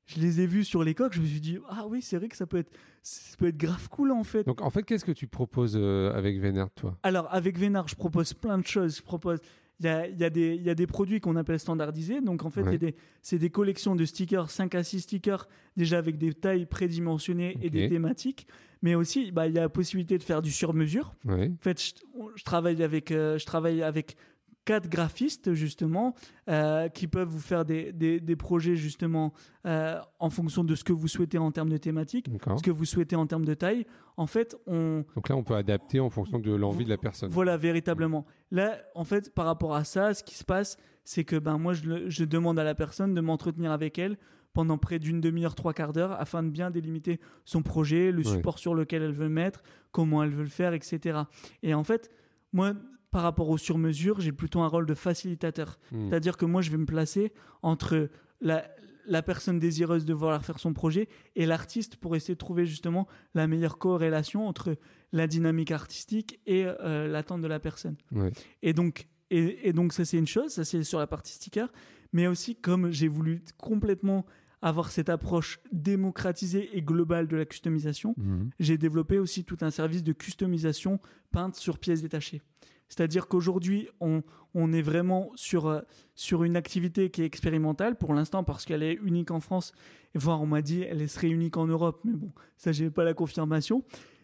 je les ai vus sur les coques, je me suis dit ah oui, c'est vrai que ça peut être, ça peut être grave cool en fait. Donc, en fait, qu'est-ce que tu proposes euh, avec Vénère, toi? Alors, avec Vénard, je propose plein de choses. Je propose. Il y a, il y, a des- il y a des produits qu'on appelle standardisés. Donc, en fait, Ouais. c'est des, collections de stickers, 5 à 6 stickers, déjà avec des tailles prédimensionnées et des thématiques. Mais aussi, bah, il y a la possibilité de faire du sur-mesure. En fait, je, je travaille avec, euh, je travaille avec quatre graphistes justement euh, qui peuvent vous faire des, des, des projets justement euh, en fonction de ce que vous souhaitez en termes de thématique, ce que vous souhaitez en termes de taille. En fait, on, Donc là, on peut adapter en fonction de l'envie de la personne. voilà, véritablement. Là, en fait, par rapport à ça, ce qui se passe, c'est que ben moi, je demande à la personne de m'entretenir avec elle pendant près d'une demi-heure, trois quarts d'heure, afin de bien délimiter son projet, le Ouais. support sur lequel elle veut mettre, comment elle veut le faire, etc. Et en fait, moi, par rapport au sur-mesure, j'ai plutôt un rôle de facilitateur. Hmm. C'est-à-dire que moi, je vais me placer entre la, la personne désireuse de vouloir faire son projet et l'artiste pour essayer de trouver justement la meilleure corrélation entre la dynamique artistique et euh, l'attente de la personne. Ouais. Et donc, et, et donc ça c'est une chose, ça c'est sur la partie sticker, mais aussi comme j'ai voulu complètement avoir cette approche démocratisée et globale de la customisation, Mhm. j'ai développé aussi tout un service de customisation peinte sur pièces détachées. C'est-à-dire qu'aujourd'hui, on, on est vraiment sur, euh, sur une activité qui est expérimentale pour l'instant parce qu'elle est unique en France, voire on m'a dit elle serait unique en Europe, mais bon, ça j'ai pas la confirmation.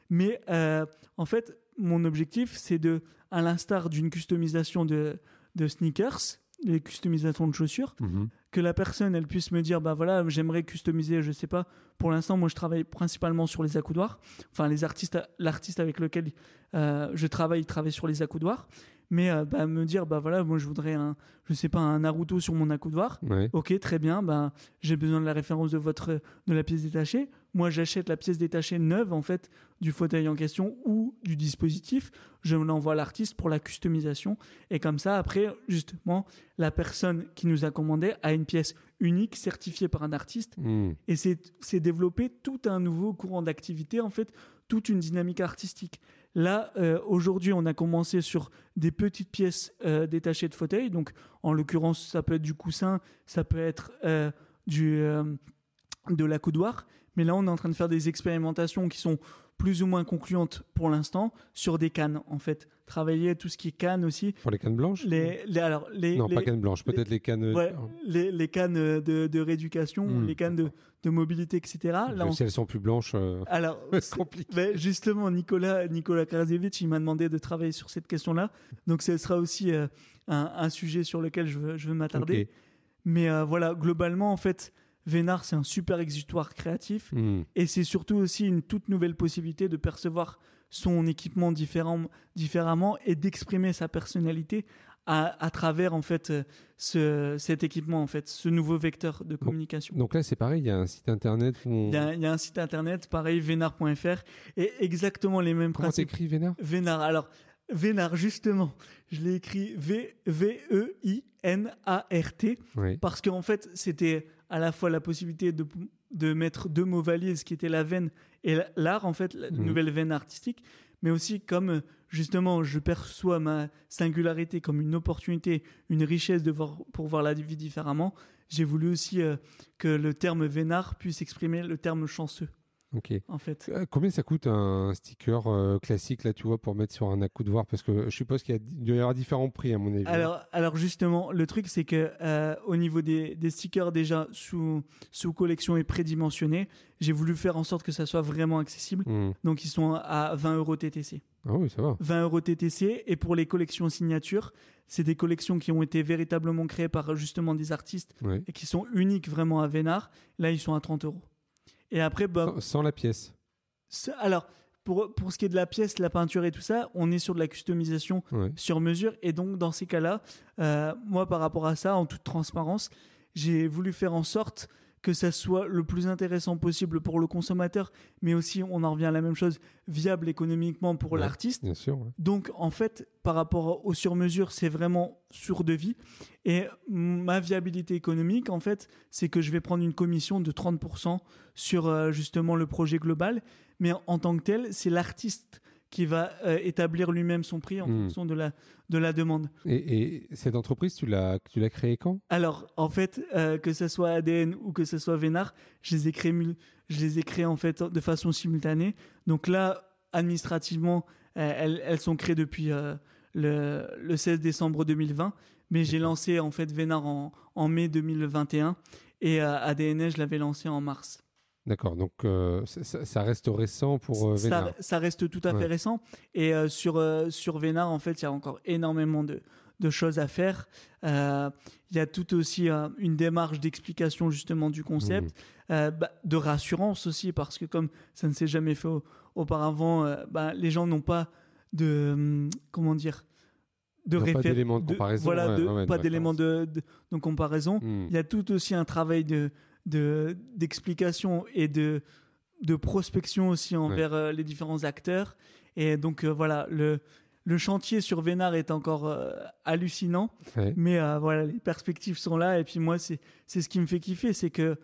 Mais euh, en fait, mon objectif, c'est de, à l'instar d'une customisation de, de sneakers, les customisations de chaussures, Mhm. que la personne elle puisse me dire bah voilà j'aimerais customiser je sais pas. Pour l'instant moi je travaille principalement sur les accoudoirs. Enfin les artistes l'artiste avec lequel euh, je travaille il travaille sur les accoudoirs mais euh, bah, me dire bah voilà moi je voudrais un je sais pas un Naruto sur mon accoudoir Ouais. Ok, très bien. Ben, j'ai besoin de la référence de votre de la pièce détachée. Moi, j'achète la pièce détachée neuve en fait du fauteuil en question ou du dispositif. Je l'envoie à l'artiste pour la customisation et comme ça, après, justement, la personne qui nous a commandé a une pièce unique certifiée par un artiste Hmm. et c'est c'est développer tout un nouveau courant d'activité, en fait, toute une dynamique artistique. Là, euh, aujourd'hui, on a commencé sur des petites pièces euh, détachées de fauteuil. Donc, en l'occurrence, ça peut être du coussin, ça peut être euh, du, de l'accoudoir. Mais là, on est en train de faire des expérimentations qui sont plus ou moins concluantes pour l'instant sur des cannes, en fait. Travailler tout ce qui est cannes aussi. Pour les cannes blanches Les, les- alors, les, Non, les- pas cannes blanches, peut-être les cannes. euh, ouais, les, les cannes de, de rééducation, Hmm. les cannes de, de mobilité, etc. Là, on- Si elles sont plus blanches, euh, alors, c'est compliqué. ben, justement, Nicolas, Nicolas Krasevich, il m'a demandé de travailler sur cette question-là. Donc, ce sera aussi euh, un, un sujet sur lequel je veux, je veux m'attarder. Mais euh, voilà, globalement, en fait, Vénard, c'est un super exutoire créatif. Hmm. Et c'est surtout aussi une toute nouvelle possibilité de percevoir son équipement différent, différemment et d'exprimer sa personnalité à, à travers en fait euh, ce, cet équipement, en fait, ce nouveau vecteur de communication. Donc là, c'est pareil, il y a un site internet on... Il y, a, y a un site internet, pareil, vénard.fr, et exactement les mêmes Comment principes. t'écris Vénard? Vénard. Alors, Vénard, justement, je l'ai écrit V-V-E-I-N-A-R-T, Oui. parce qu'en fait, c'était à la fois la possibilité de, de mettre deux mots valises qui étaient la veine et l'art, en fait, la Mhm. nouvelle veine artistique, mais aussi comme euh, justement je perçois ma singularité comme une opportunité, une richesse de voir, pour voir la vie différemment, j'ai voulu aussi euh, que le terme vénard puisse exprimer le terme chanceux, Ok. en fait. Euh, Combien ça coûte un sticker euh, classique là, tu vois, pour mettre sur un accoudoir? Parce que je suppose qu'il y y avoir différents prix à mon avis. Alors, alors justement, le truc c'est que euh, au niveau des, des stickers déjà sous, sous collection et prédimensionnés, j'ai voulu faire en sorte que ça soit vraiment accessible. Hmm. Donc ils sont à 20 euros TTC. Ah oui, ça va. 20 euros TTC. Et pour les collections signatures, c'est des collections qui ont été véritablement créées par justement des artistes et qui sont uniques vraiment à Vénard. Là, ils sont à 30 euros. Et après, bah, Sans, sans la pièce. alors, pour, pour ce qui est de la pièce, la peinture et tout ça, on est sur de la customisation Ouais. sur mesure. Et donc, dans ces cas-là, euh, moi, par rapport à ça, en toute transparence, j'ai voulu faire en sorte que ça soit le plus intéressant possible pour le consommateur, mais aussi, on en revient à la même chose, viable économiquement pour Ouais. l'artiste. Bien sûr. ouais. Donc, en fait, par rapport aux sur-mesures, c'est vraiment sur devis. Et ma viabilité économique, en fait, c'est que je vais prendre une commission de 30% sur euh, justement le projet global. Mais en tant que tel, c'est l'artiste qui va euh, établir lui-même son prix en Hmm. fonction de la, de la demande. Et, et cette entreprise, tu l'as, tu l'as créée quand? Alors, en fait, euh, que ce soit ADN ou que ce soit Vénard, je les ai créés, je les ai créés en fait de façon simultanée. Donc là, administrativement, euh, elles, elles sont créées depuis le, le 16 décembre 2020, mais j'ai lancé en fait Vénard en, en mai 2021 et ADN, je l'avais lancé en mars. D'accord. Donc euh, ça, reste récent pour euh, Vénard. ça, ça reste tout à fait récent. Et euh, sur, euh, sur Vénard, en fait, il y a encore énormément de, de choses à faire. Il y a tout aussi une démarche d'explication justement du concept, Mmh. bah, de rassurance aussi, parce que comme ça ne s'est jamais fait au- auparavant, bah, les gens n'ont pas de... hum, comment dire de pas d'éléments de comparaison, Voilà, ouais, de- ouais, ouais, de pas d'éléments de, de, comparaison. Il y a tout aussi un travail de de- d'explication et de de prospection aussi envers euh, les différents acteurs. Et donc euh, voilà, le le chantier sur Vénard est encore euh, hallucinant, Ouais. mais euh, voilà, les perspectives sont là. Et puis moi, c'est c'est ce qui me fait kiffer, c'est que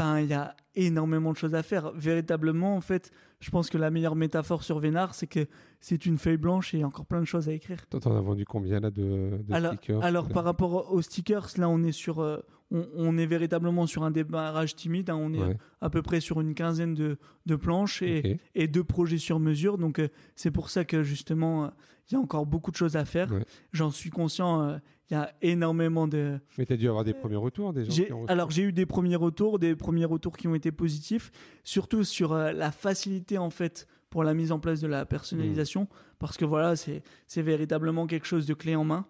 ben il y a énormément de choses à faire. Véritablement, en fait, je pense que la meilleure métaphore sur Vénard, c'est que c'est une feuille blanche et il y a encore plein de choses à écrire. Toi, t'en as vendu combien là de, de Alors, stickers alors par rapport aux stickers, là on est sur, euh, on, on est véritablement sur un démarrage timide. hein. on est Ouais. à peu près sur une quinzaine de, de planches et, deux projets sur mesure. Donc euh, c'est pour ça que justement euh, il y a encore beaucoup de choses à faire. Ouais. J'en suis conscient. Il y a énormément de. Mais tu as dû avoir des premiers retours des gens qui ont alors j'ai eu des premiers retours, des premiers retours qui ont été positifs, surtout sur euh, la facilité en fait pour la mise en place de la personnalisation, parce que voilà c'est c'est véritablement quelque chose de clé en main.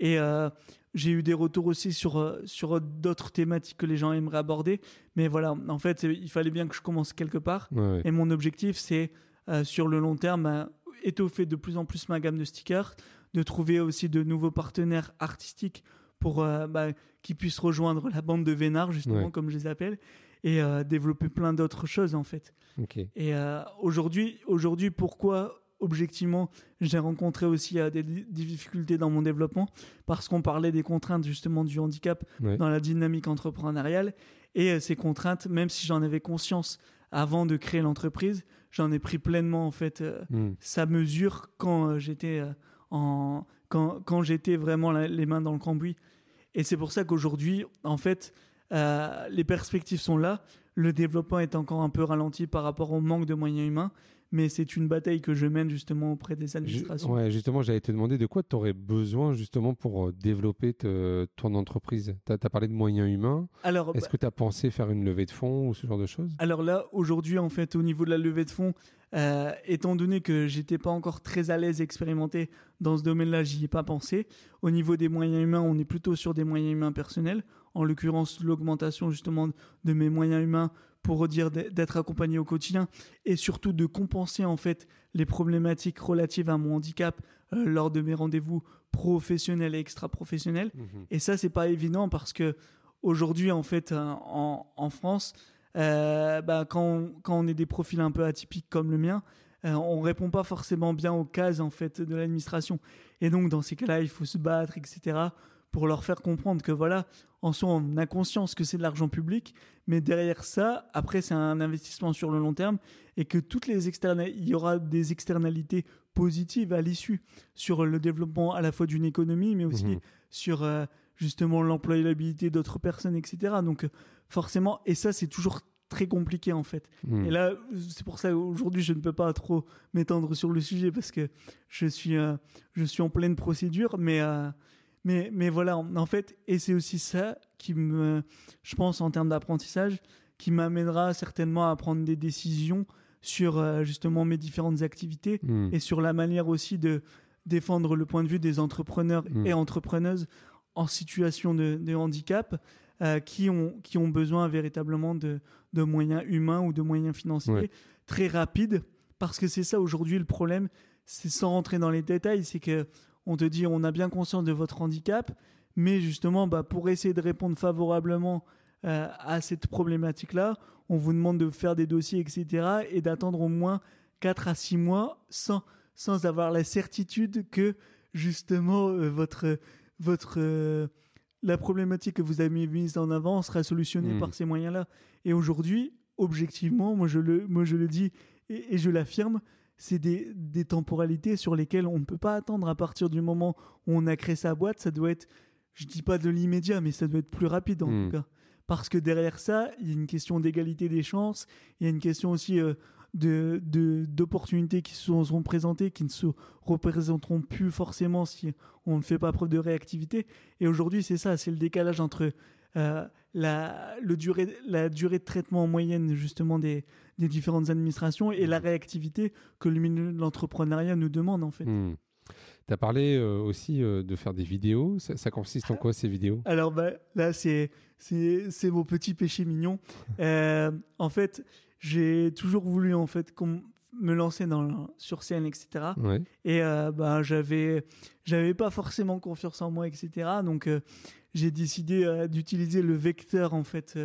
Et euh, j'ai eu des retours aussi sur euh, sur d'autres thématiques que les gens aimeraient aborder, mais voilà en fait il fallait bien que je commence quelque part. Ouais, ouais. Et mon objectif, c'est euh, sur le long terme, étoffer de plus en plus ma gamme de stickers, de trouver aussi de nouveaux partenaires artistiques pour euh, bah, qui puissent rejoindre la bande de Vénard, justement, Ouais. comme je les appelle, et euh, développer plein d'autres choses, en fait. Et euh, aujourd'hui, aujourd'hui, pourquoi objectivement j'ai rencontré aussi euh, des di- difficultés dans mon développement? Parce qu'on parlait des contraintes justement du handicap Ouais. dans la dynamique entrepreneuriale et euh, ces contraintes même si j'en avais conscience avant de créer l'entreprise j'en ai pris pleinement en fait euh, Hmm. sa mesure quand j'étais en quand, j'étais vraiment les mains dans le cambouis. Et c'est pour ça qu'aujourd'hui en fait euh, les perspectives sont là. Le développement est encore un peu ralenti par rapport au manque de moyens humains mais c'est une bataille que je mène justement auprès des administrations ouais, justement, j'allais te demander de quoi tu aurais besoin justement pour euh, développer te- ton entreprise? Tu as, parlé de moyens humains. alors Est-ce que tu as pensé faire une levée de fonds ou ce genre de choses? Alors là, aujourd'hui, en fait, au niveau de la levée de fonds, euh, étant donné que j'étais pas encore très à l'aise expérimenté dans ce domaine-là, j'y ai pas pensé. Au niveau des moyens humains, on est plutôt sur des moyens humains personnels. En l'occurrence, l'augmentation justement de mes moyens humains pour dire d- d'être accompagné au quotidien et surtout de compenser en fait les problématiques relatives à mon handicap euh, lors de mes rendez-vous professionnels et extra-professionnels. Et ça, c'est pas évident parce que aujourd'hui, en fait, euh, en, en France, euh, bah, quand, on, quand on est des profils un peu atypiques comme le mien, euh, on répond pas forcément bien aux cases en fait de l'administration. Et donc dans ces cas-là, il faut se battre, etc. pour leur faire comprendre que voilà, en soi, on a conscience que c'est de l'argent public, mais derrière ça, après, c'est un investissement sur le long terme et que toutes les il y aura des externalités positives à l'issue sur le développement à la fois d'une économie, mais aussi mhm. sur euh, justement l'employabilité d'autres personnes, etc. Donc forcément, et ça, c'est toujours très compliqué en fait. Hmm. Et là, c'est pour ça qu'aujourd'hui, je ne peux pas trop m'étendre sur le sujet parce que je suis, euh, je suis en pleine procédure, mais, euh, mais, mais voilà, en, fait, et c'est aussi ça qui me, je pense, en termes d'apprentissage, qui m'amènera certainement à prendre des décisions sur euh, justement mes différentes activités hmm. et sur la manière aussi de défendre le point de vue des entrepreneurs hmm. et entrepreneuses en situation de, de handicap euh, qui, ont, qui ont besoin véritablement de, de moyens humains ou de moyens financiers très rapides. Parce que c'est ça aujourd'hui le problème, c'est sans rentrer dans les détails, c'est que on te dit on a bien conscience de votre handicap, mais justement bah, pour essayer de répondre favorablement euh, à cette problématique-là, on vous demande de faire des dossiers, etc., et d'attendre au moins 4 à 6 mois sans, sans avoir la certitude que justement euh, votre, votre, la problématique que vous avez mise en avant sera solutionnée hmm. par ces moyens-là. Et aujourd'hui, objectivement, moi je le, moi je le dis et, je l'affirme, c'est des, temporalités sur lesquelles on ne peut pas attendre à partir du moment où on a créé sa boîte. Ça doit être, je dis pas de l'immédiat, mais ça doit être plus rapide en hmm. tout cas. Parce que derrière ça, il y a une question d'égalité des chances, il y a une question aussi euh, de d'opportunités qui se sont présentées, qui ne se représenteront plus forcément si on ne fait pas preuve de réactivité. Et aujourd'hui, c'est ça, c'est le décalage entre euh, la, le durée, la durée de traitement en moyenne justement des, des différentes administrations et la réactivité que le milieu de l'entrepreneuriat nous demande en fait. Hmm. Tu as parlé euh, aussi euh, de faire des vidéos. Ça, consiste en quoi ces vidéos? Alors bah, là, c'est mon petit péché mignon. en fait, j'ai toujours voulu en fait me lancer dans sur scène etc et bah j'avais j'avais pas forcément confiance en moi etc donc j'ai décidé euh, d'utiliser le vecteur en fait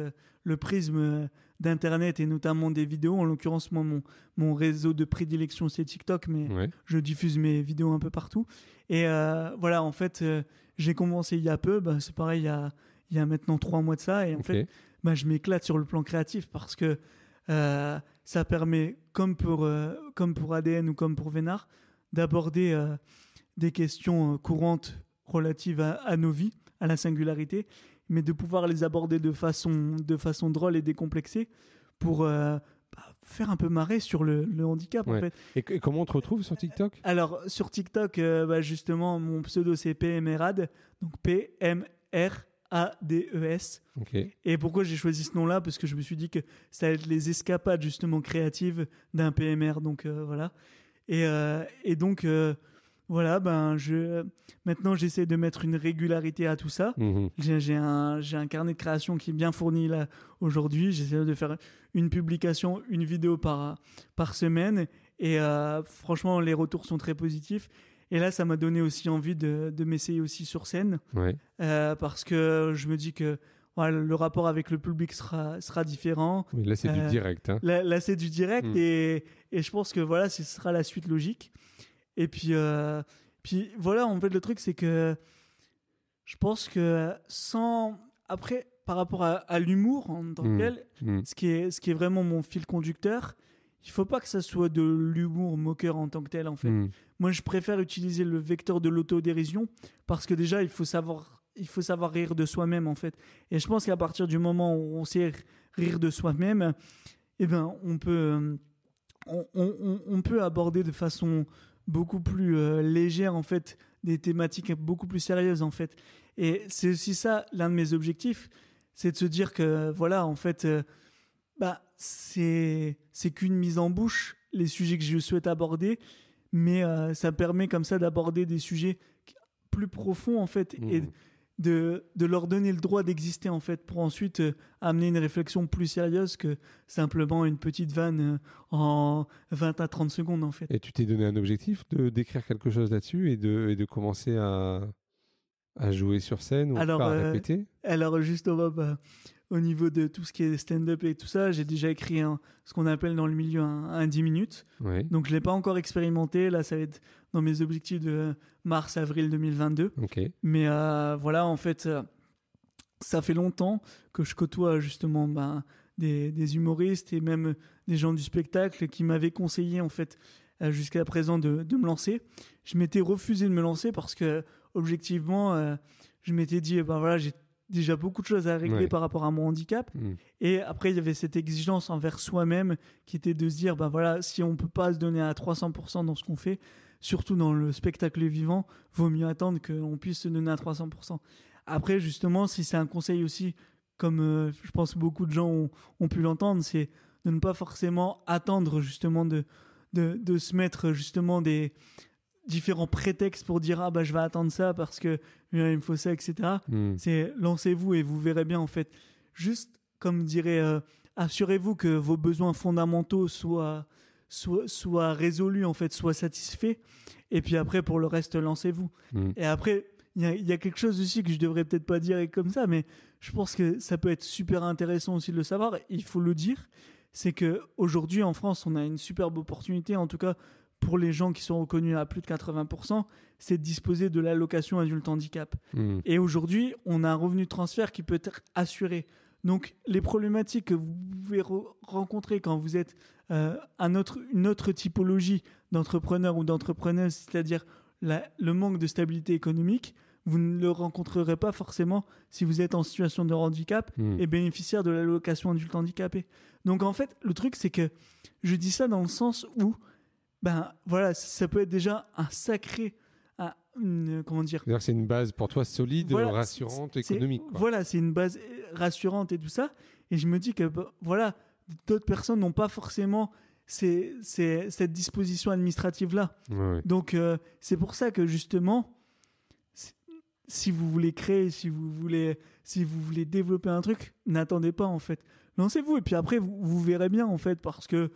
le prisme d'internet et notamment des vidéos. En l'occurrence moi mon mon réseau de prédilection c'est TikTok mais je diffuse mes vidéos un peu partout. Et voilà en fait j'ai commencé il y a peu. Bah, c'est pareil il y a il y a maintenant trois mois de ça. Et en fait bah, je m'éclate sur le plan créatif parce que euh, ça permet, comme pour, euh, comme pour ADN ou comme pour Vénard, d'aborder euh, des questions courantes relatives à, nos vies, à la singularité, mais de pouvoir les aborder de façon, de façon drôle et décomplexée pour bah, faire un peu marrer sur le, handicap en fait. Et, comment on te retrouve sur TikTok? Alors sur TikTok, bah, justement, mon pseudo c'est PMRAD, donc P-M-R a-D-E-S. Et pourquoi j'ai choisi ce nom-là? Parce que je me suis dit que ça allait être les escapades justement créatives d'un PMR. Donc euh, voilà. Et, euh, et donc euh, voilà, ben je maintenant j'essaie de mettre une régularité à tout ça. Mhm. J'ai un j'ai un carnet de création qui est bien fourni là aujourd'hui. J'essaie de faire une publication, une vidéo par par semaine. Et franchement, les retours sont très positifs. Et là, ça m'a donné aussi envie de, de m'essayer aussi sur scène. Euh, parce que je me dis que voilà, le rapport avec le public sera, sera différent. Oui, là, c'est du euh, direct. Hein. Là, c'est du direct. Hmm. Et, et, je pense que voilà, ce sera la suite logique. Et puis, euh, puis voilà, en fait, le truc, c'est que je pense que sans. Après, par rapport à, l'humour en tant que hmm. tel, hmm. ce, qui est, ce qui est vraiment mon fil conducteur, il faut pas que ça soit de l'humour moqueur en tant que tel en fait. Hmm. Moi je préfère utiliser le vecteur de l'autodérision parce que déjà il faut savoir il faut savoir rire de soi-même en fait. Et je pense qu'à partir du moment où on sait rire de soi-même, eh ben on peut on, on, on, peut aborder de façon beaucoup plus euh, légère en fait des thématiques beaucoup plus sérieuses en fait. Et c'est aussi ça l'un de mes objectifs, c'est de se dire que voilà en fait euh, bah, c'est c'est qu'une mise en bouche les sujets que je souhaite aborder, mais euh, ça permet comme ça d'aborder des sujets plus profonds en fait et mmh. De, de leur donner le droit d'exister en fait pour ensuite euh, amener une réflexion plus sérieuse que simplement une petite vanne euh, en 20 à 30 secondes en fait. Et tu t'es donné un objectif de d'écrire quelque chose là-dessus et de, et de commencer à, à jouer sur scène ou à répéter? Alors justement, bah, au niveau de tout ce qui est stand-up et tout ça, j'ai déjà écrit un, ce qu'on appelle dans le milieu un, un 10 minutes. Ouais. Donc, je l'ai pas encore expérimenté. Là, ça va être dans mes objectifs de mars-avril 2022. Ok. Mais euh, voilà, en fait, euh, ça fait longtemps que je côtoie justement ben, des, des humoristes et même des gens du spectacle qui m'avaient conseillé en fait euh, jusqu'à présent de, de me lancer. Je m'étais refusé de me lancer parce que objectivement, euh, je m'étais dit, ben voilà, j'ai déjà beaucoup de choses à régler Ouais. par rapport à mon handicap. Mm. Et après, il y avait cette exigence envers soi-même qui était de se dire, ben voilà, si on peut pas se donner à 300% dans ce qu'on fait, surtout dans le spectacle vivant, vaut mieux attendre qu'on puisse se donner à 300%. Après, justement, si c'est un conseil aussi, comme euh, je pense beaucoup de gens ont, ont pu l'entendre, c'est de ne pas forcément attendre justement de, de, de se mettre justement des différents prétextes pour dire ah bah je vais attendre ça parce que euh, il me faut ça etc Mm. c'est lancez-vous et vous verrez bien en fait. Juste comme dirait, euh, assurez-vous que vos besoins fondamentaux soient, soient, soient résolus en fait, soient satisfaits. Et puis après pour le reste, lancez-vous. Mm. Et après, il y a, il y a quelque chose aussi que je devrais peut-être pas dire comme ça, mais je pense que ça peut être super intéressant aussi de le savoir. Il faut le dire. C'est que aujourd'hui en France, on a une superbe opportunité, en tout cas pour les gens qui sont reconnus à plus de 80%, c'est de disposer de l'allocation adulte handicap. Mm. Et aujourd'hui, on a un revenu de transfert qui peut être assuré. Donc, les problématiques que vous pouvez re- rencontrer quand vous êtes euh, un autre, une autre typologie d'entrepreneur ou d'entrepreneuse, c'est-à-dire le manque de stabilité économique, vous ne le rencontrerez pas forcément si vous êtes en situation de handicap Mm. et bénéficiaire de l'allocation adulte handicapé. Donc, en fait, le truc, c'est que je dis ça dans le sens où, ben voilà, ça peut être déjà un sacré. un- une- comment dire c'est une base pour toi solide, Voilà, rassurante, économique. quoi. Voilà, c'est une base euh, rassurante et tout ça. Et je me dis que bah, voilà, d'autres personnes n'ont pas forcément ces- ces- cette disposition administrative-là. Ouais, ouais. Donc euh, c'est pour ça que justement, si- si vous voulez créer, si vous voulez, si vous voulez développer un truc, n'attendez pas en fait. Lancez-vous et puis après vous, vous verrez bien en fait parce que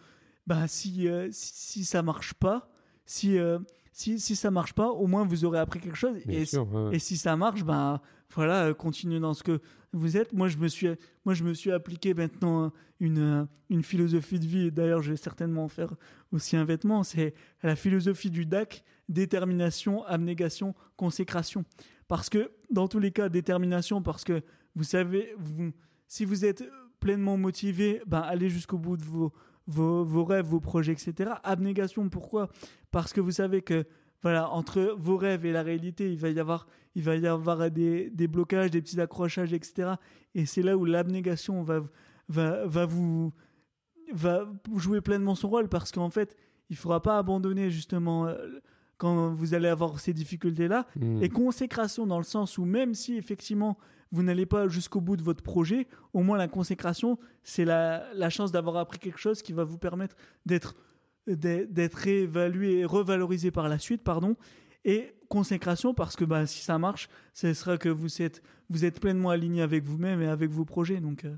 bah si euh, si, si ça marche pas, si, euh, si si ça marche pas, au moins vous aurez appris quelque chose Bien et sûr. ouais, ouais. et si ça marche, ben voilà, euh, continuez dans ce que vous êtes. Moi, je me suis, moi, je me suis appliqué maintenant une, une philosophie de vie. D'ailleurs, je vais certainement en faire aussi un vêtement. C'est la philosophie du DAC détermination, abnégation, consécration. Parce que dans tous les cas, détermination, parce que vous savez, vous, si vous êtes pleinement motivé, ben allez jusqu'au bout de vos, vos, vos rêves, vos projets, etc. Abnégation, pourquoi? Parce que vous savez que voilà, entre vos rêves et la réalité, il va y avoir, il va y avoir des, des blocages, des petits accrochages, etc. Et c'est là où l'abnégation va, va, va vous va jouer pleinement son rôle parce qu'en fait, il ne faudra pas abandonner justement euh, quand vous allez avoir ces difficultés-là. Mm. Et consécration dans le sens où même si effectivement vous n'allez pas jusqu'au bout de votre projet, au moins la consécration, c'est la, la chance d'avoir appris quelque chose qui va vous permettre d'être d'être réévalué et revalorisé par la suite, pardon. Et consécration parce que bah, si ça marche, ce sera que vous êtes, vous êtes pleinement aligné avec vous-même et avec vos projets. Donc, euh,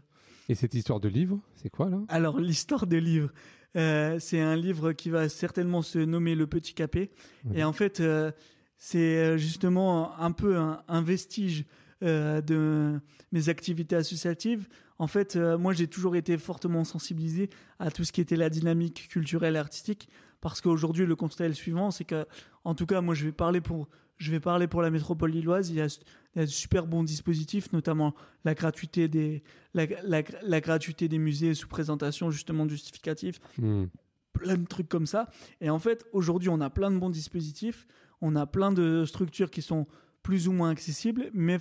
Et cette histoire de livre, c'est quoi là? Alors, l'histoire de livre, euh, c'est un livre qui va certainement se nommer Le Petit Capé. Et en fait, euh, c'est justement un peu un, un vestige euh, de mes activités associatives. En fait, euh, moi, j'ai toujours été fortement sensibilisé à tout ce qui était la dynamique culturelle et artistique. Parce qu'aujourd'hui, le constat est le suivant, c'est que, en tout cas, moi, je vais parler pour, je vais parler pour la métropole lilloise. Il y a, il y a de super bons dispositifs, notamment la gratuité des, la, la- la gratuité des musées sous présentation justement justificatif, Mm. plein de trucs comme ça. Et en fait, aujourd'hui, on a plein de bons dispositifs, on a plein de structures qui sont plus ou moins accessibles, mais,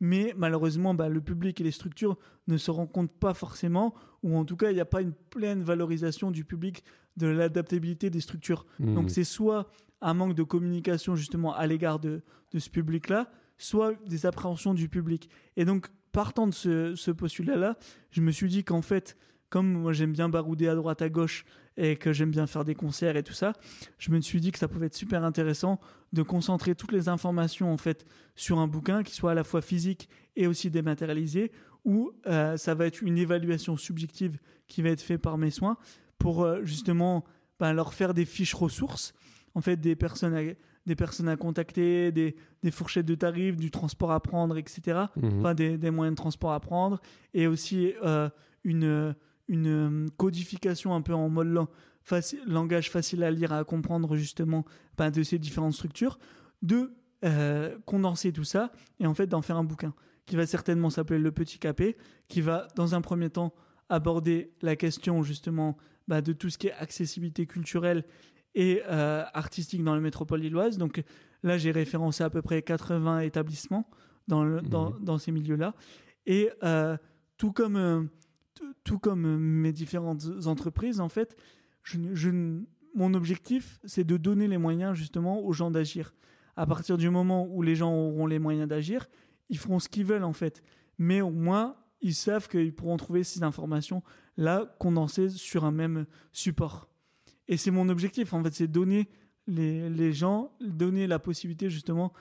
mais malheureusement, bah, le public et les structures ne se rendent compte pas forcément, ou en tout cas, il n'y a pas une pleine valorisation du public de l'adaptabilité des structures. Mm. Donc c'est soit un manque de communication justement à l'égard de, de ce public-là, soit des appréhensions du public. Et donc, partant de ce, ce postulat-là, je me suis dit qu'en fait, comme moi j'aime bien barouder à droite à gauche et que j'aime bien faire des concerts et tout ça, je me suis dit que ça pouvait être super intéressant de concentrer toutes les informations en fait sur un bouquin qui soit à la fois physique et aussi dématérialisé, où euh, ça va être une évaluation subjective qui va être faite par mes soins pour euh, justement ben, leur faire des fiches ressources, en fait des personnes, ag- des personnes à contacter, des, des, fourchettes de tarifs, du transport à prendre, etc. Enfin, des, des, moyens de transport à prendre. Et aussi euh, une, une codification un peu en mode langage facile à lire, à comprendre justement ben, de ces différentes structures. De euh, condenser tout ça et en fait d'en faire un bouquin qui va certainement s'appeler Le Petit Capé, qui va dans un premier temps aborder la question justement bah, de tout ce qui est accessibilité culturelle et euh, artistique dans la métropole lilloise. Donc là, j'ai référencé à peu près 80 établissements dans, le, dans, dans ces milieux-là. Et euh, tout comme, euh, tout comme euh, mes différentes entreprises, en fait, je, je mon objectif, c'est de donner les moyens justement aux gens d'agir. À partir du moment où les gens auront les moyens d'agir, ils feront ce qu'ils veulent en fait. Mais au moins, ils savent qu'ils pourront trouver ces informations là condensées sur un même support. Et c'est mon objectif en fait, c'est donner les, les gens, donner la possibilité justement,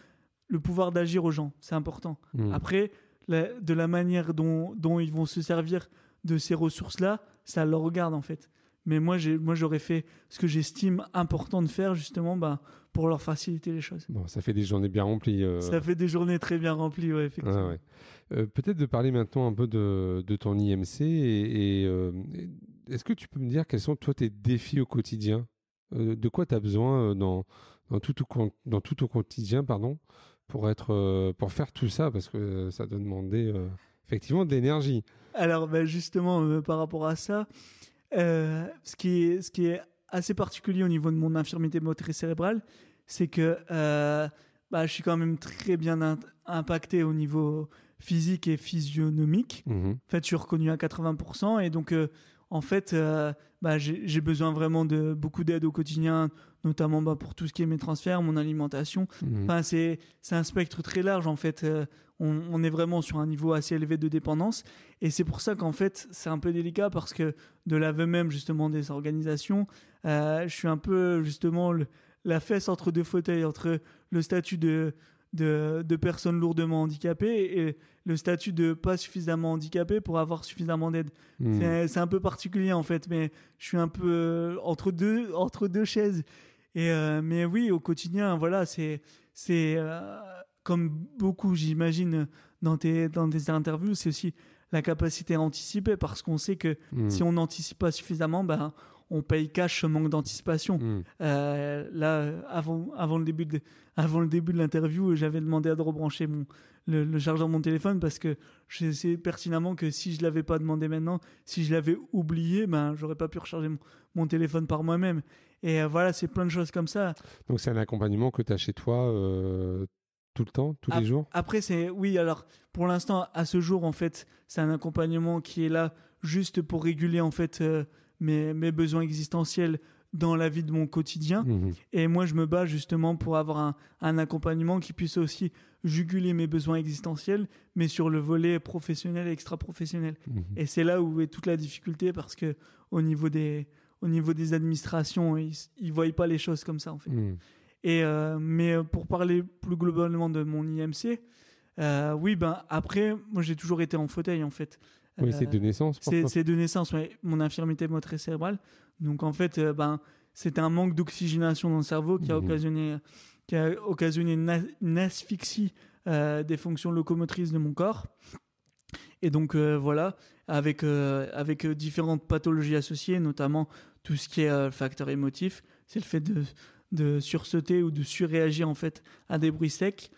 le pouvoir d'agir aux gens. C'est important. Mhm. Après, la- de la manière dont, dont ils vont se servir de ces ressources-là, ça leur regarde en fait. Mais moi, j'ai, moi, j'aurais fait ce que j'estime important de faire justement bah, pour leur faciliter les choses. Bon, ça fait des journées bien remplies. euh. Ça fait des journées très bien remplies, ouais, effectivement. Ouais. Euh, Peut-être de parler maintenant un peu de, de ton IMC et, et, euh, est-ce que tu peux me dire quels sont toi tes défis au quotidien? De quoi tu as besoin dans, dans, tout, au dans tout au quotidien pardon, pour, être, pour faire tout ça? Parce que ça doit demander effectivement de l'énergie. Alors, bah, justement, euh, par rapport à ça, euh, ce, qui est, ce qui est assez particulier au niveau de mon infirmité motrice cérébrale, c'est que euh, bah, je suis quand même très bien in- impacté au niveau physique et physionomique. Mhm. En fait, je suis reconnu à 80%. Et donc, en fait, euh, bah, j'ai besoin vraiment de beaucoup d'aide au quotidien, notamment bah, pour tout ce qui est mes transferts, mon alimentation. Mhm. Enfin, c'est c'est un spectre très large, en fait. Euh, on, on est vraiment sur un niveau assez élevé de dépendance. Et c'est pour ça qu'en fait, c'est un peu délicat parce que de l'aveu même, justement, des organisations, euh, je suis un peu, justement, le- la fesse entre deux fauteuils, entre le statut de, de, de personne lourdement handicapée et le statut de pas suffisamment handicapé pour avoir suffisamment d'aide. Mhm. C'est- un peu particulier en fait, mais je suis un peu euh, entre deux entre deux chaises. Et euh, mais oui, au quotidien, voilà, c'est c'est euh, comme beaucoup, j'imagine, dans tes dans tes interviews, c'est aussi la capacité à anticiper parce qu'on sait que Mhm. si on n'anticipe pas suffisamment, ben on paye cash ce manque d'anticipation. Mhm. Euh, là, avant, avant, le début de, avant le début de l'interview, j'avais demandé à de rebrancher mon, le, le chargeur de mon téléphone parce que je sais pertinemment que si je l'avais pas demandé maintenant, si je l'avais oublié, ben, j'aurais pas pu recharger mon, mon téléphone par moi-même. Et euh, voilà, c'est plein de choses comme ça. Donc c'est un accompagnement que tu as chez toi euh, tout le temps, tous les jours? Après, c'est oui. Alors, pour l'instant, à ce jour, en fait, c'est un accompagnement qui est là juste pour réguler en fait euh, mes, mes besoins existentiels dans la vie de mon quotidien. Mhm. Et moi, je me bats justement pour avoir un, un accompagnement qui puisse aussi juguler mes besoins existentiels, mais sur le volet professionnel et extra-professionnel. Mhm. Et c'est là où est toute la difficulté parce que au niveau des, au niveau des administrations, ils ne voient pas les choses comme ça en fait. Mhm. Et euh, mais euh, pour parler plus globalement de mon IMC, euh, oui, ben après, moi j'ai toujours été en fauteuil en fait. Oui, c'est de naissance. c'est de naissance, ouais, mon infirmité motrice cérébrale. Donc en fait, euh, ben, c'était un manque d'oxygénation dans le cerveau qui a Mhm. occasionné, qui a occasionné une, as- une asphyxie euh, des fonctions locomotrices de mon corps. Et donc euh, voilà, avec, euh, avec différentes pathologies associées, notamment tout ce qui est euh, facteur émotif, c'est le fait de, de sursauter ou de surréagir en fait à des bruits secs.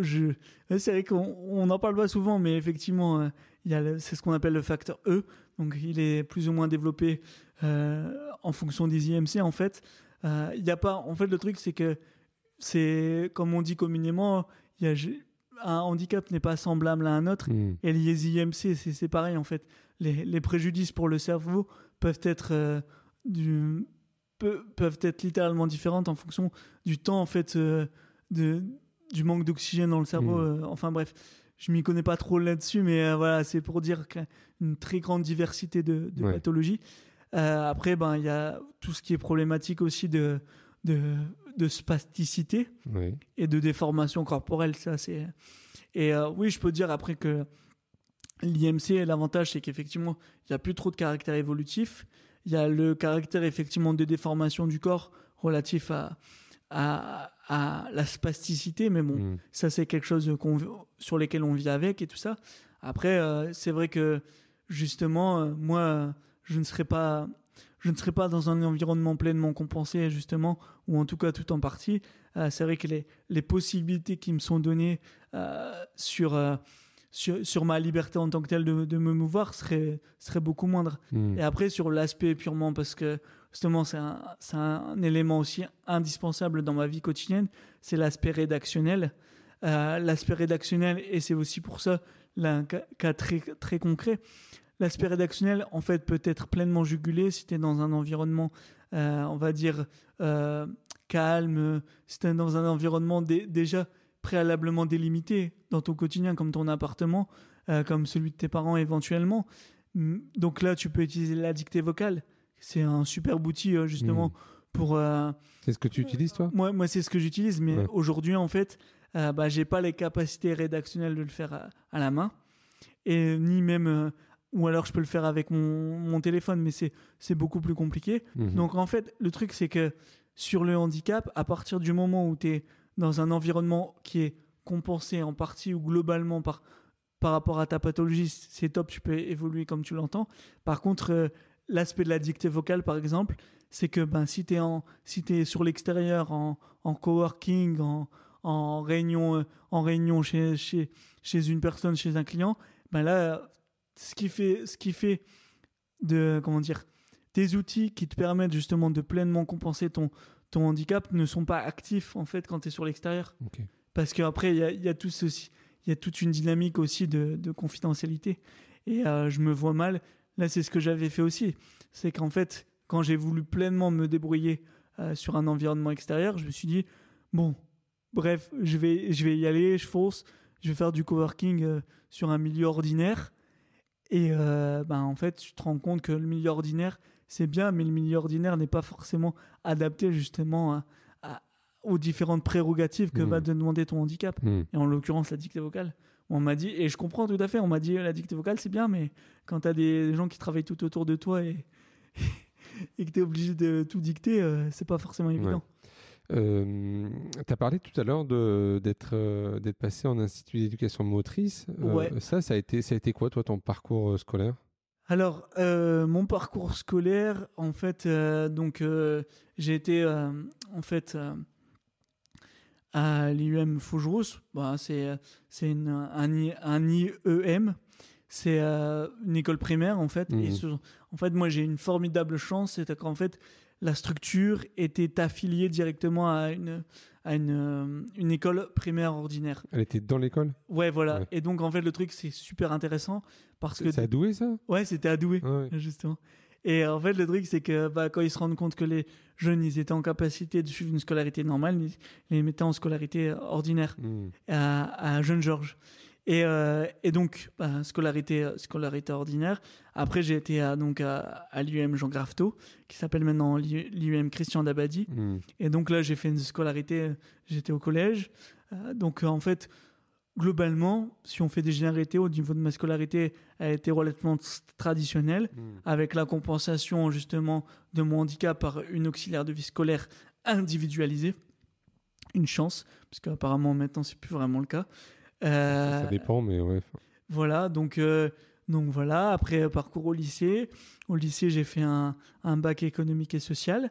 Je... C'est vrai qu'on on n'en parle pas souvent, mais effectivement, euh, c'est ce qu'on appelle le facteur E. Donc, il est plus ou moins développé euh, en fonction des IMC, en fait. Euh, Il y a pas... En fait, le truc, c'est que c'est, comme on dit communément, il y a... un handicap n'est pas semblable à un autre. Mhm. Et les IMC, c'est pareil en fait. Les, les préjudices pour le cerveau peuvent être, du, peuvent être littéralement différentes en fonction du temps en fait euh, de, du manque d'oxygène dans le cerveau. Mhm. euh, enfin bref, je m'y connais pas trop là-dessus, mais euh, voilà, c'est pour dire une très grande diversité de, de Ouais. pathologies. Euh, après, ben il y a tout ce qui est problématique aussi de, de, de spasticité Oui. et de déformation corporelle. Ça, c'est... Et oui, je peux dire après que l'IMC, l'avantage, c'est qu'effectivement, il n'y a plus trop de caractère évolutif. Il y a le caractère, effectivement, de déformation du corps relatif à, à, à la spasticité, mais bon, Mm. ça c'est quelque chose sur lesquels on vit avec et tout ça. Après, euh, c'est vrai que justement, euh, moi, je ne serais pas, je ne serais pas dans un environnement pleinement compensé justement, ou en tout cas tout en partie. Euh, c'est vrai que les, les possibilités qui me sont données sur, sur sur ma liberté en tant que telle de, de me mouvoir seraient seraient beaucoup moindres. Mm. Et après, sur l'aspect purement, parce que justement, c'est un, un élément aussi indispensable dans ma vie quotidienne, c'est l'aspect rédactionnel. Euh, l'aspect rédactionnel, et c'est aussi pour ça là, un cas, très, très concret. L'aspect rédactionnel, en fait, peut être pleinement jugulé si tu es dans un environnement, euh, on va dire, euh, calme, si tu es dans un environnement dé- déjà préalablement délimité dans ton quotidien, comme ton appartement, comme celui de tes parents éventuellement. Donc là, tu peux utiliser la dictée vocale. C'est un superbe outil, euh, justement, Mm. pour... euh, C'est ce que tu utilises, toi? Moi, moi c'est ce que j'utilise, mais Ouais. aujourd'hui, en fait, euh, bah, j'ai pas les capacités rédactionnelles de le faire à, à la main, et ni même, euh, ou alors je peux le faire avec mon, mon téléphone, mais c'est c'est beaucoup plus compliqué. Mhm. Donc en fait, le truc, c'est que sur le handicap, à partir du moment où tu es dans un environnement qui est compensé en partie ou globalement par, par rapport à ta pathologie, c'est top, tu peux évoluer comme tu l'entends. Par contre, euh, l'aspect de la dictée vocale, par exemple, c'est que ben, si tu es, si es sur l'extérieur, en, en coworking, en, en réunion, euh, en réunion chez, chez, chez une personne, chez un client, ben là, ce qui fait, ce qui fait de, comment dire, tes outils qui te permettent justement de pleinement compenser ton, ton handicap ne sont pas actifs en fait quand tu es sur l'extérieur. Ok. Parce qu'après, il y a, y, a tout ceci- il y a toute une dynamique aussi de, de confidentialité. Et euh, je me vois mal. Là, c'est ce que j'avais fait aussi. C'est qu'en fait, quand j'ai voulu pleinement me débrouiller euh, sur un environnement extérieur, je me suis dit, bon, bref, je vais, je vais y aller, je fonce, je vais faire du coworking euh, sur un milieu ordinaire. Et euh, ben, en fait, tu te rends compte que le milieu ordinaire, c'est bien, mais le milieu ordinaire n'est pas forcément adapté justement à- à- aux différentes prérogatives que Mhm. va te demander ton handicap. Mm. Et en l'occurrence, la dictée vocale. On m'a dit, et je comprends tout à fait, on m'a dit la dictée vocale c'est bien, mais quand tu as des gens qui travaillent tout autour de toi et, et que tu es obligé de tout dicter, euh, c'est pas forcément évident. Euh, tu as parlé tout à l'heure d'être euh, d'être passé en institut d'éducation motrice. Ouais. Ça, ça a, été, ça a été quoi, toi, ton parcours scolaire? Alors, mon parcours scolaire, en fait, donc j'ai été en fait à l'IUM Fougerous. Bah, c'est un, IEM. C'est euh, une école primaire en fait. Et Mhm. ce- en fait, moi j'ai une formidable chance, c'est qu'en fait la structure était affiliée directement à une à une, euh, une école primaire ordinaire. Elle était dans l'école? Ouais, voilà. Ouais. Et donc en fait le truc c'est super intéressant parce que C'est à Douai, ça? Ouais, c'était à Douai. Ah ouais. Justement. Et en fait, le truc, c'est que bah, quand ils se rendent compte que les jeunes, ils étaient en capacité de suivre une scolarité normale, ils les mettaient en scolarité ordinaire Mm. à, à Jeune Georges. Et, euh, et donc, bah, scolarité, scolarité ordinaire. Après, j'ai été à, donc à, à l'IUM Jean Grafto, qui s'appelle maintenant l'IUM Christian Dabadi. Mm. Et donc là, j'ai fait une scolarité, j'étais au collège. Euh, donc en fait, globalement, si on fait des généralités au niveau de ma scolarité, elle était relativement traditionnelle, Mm. avec la compensation justement de mon handicap par une auxiliaire de vie scolaire individualisée. Une chance, parce qu'apparemment maintenant c'est plus vraiment le cas. Ça, Euh, ça dépend, mais ouais. voilà, donc, euh, donc voilà, après euh, parcours au lycée. Au lycée, j'ai fait un, un bac économique et social.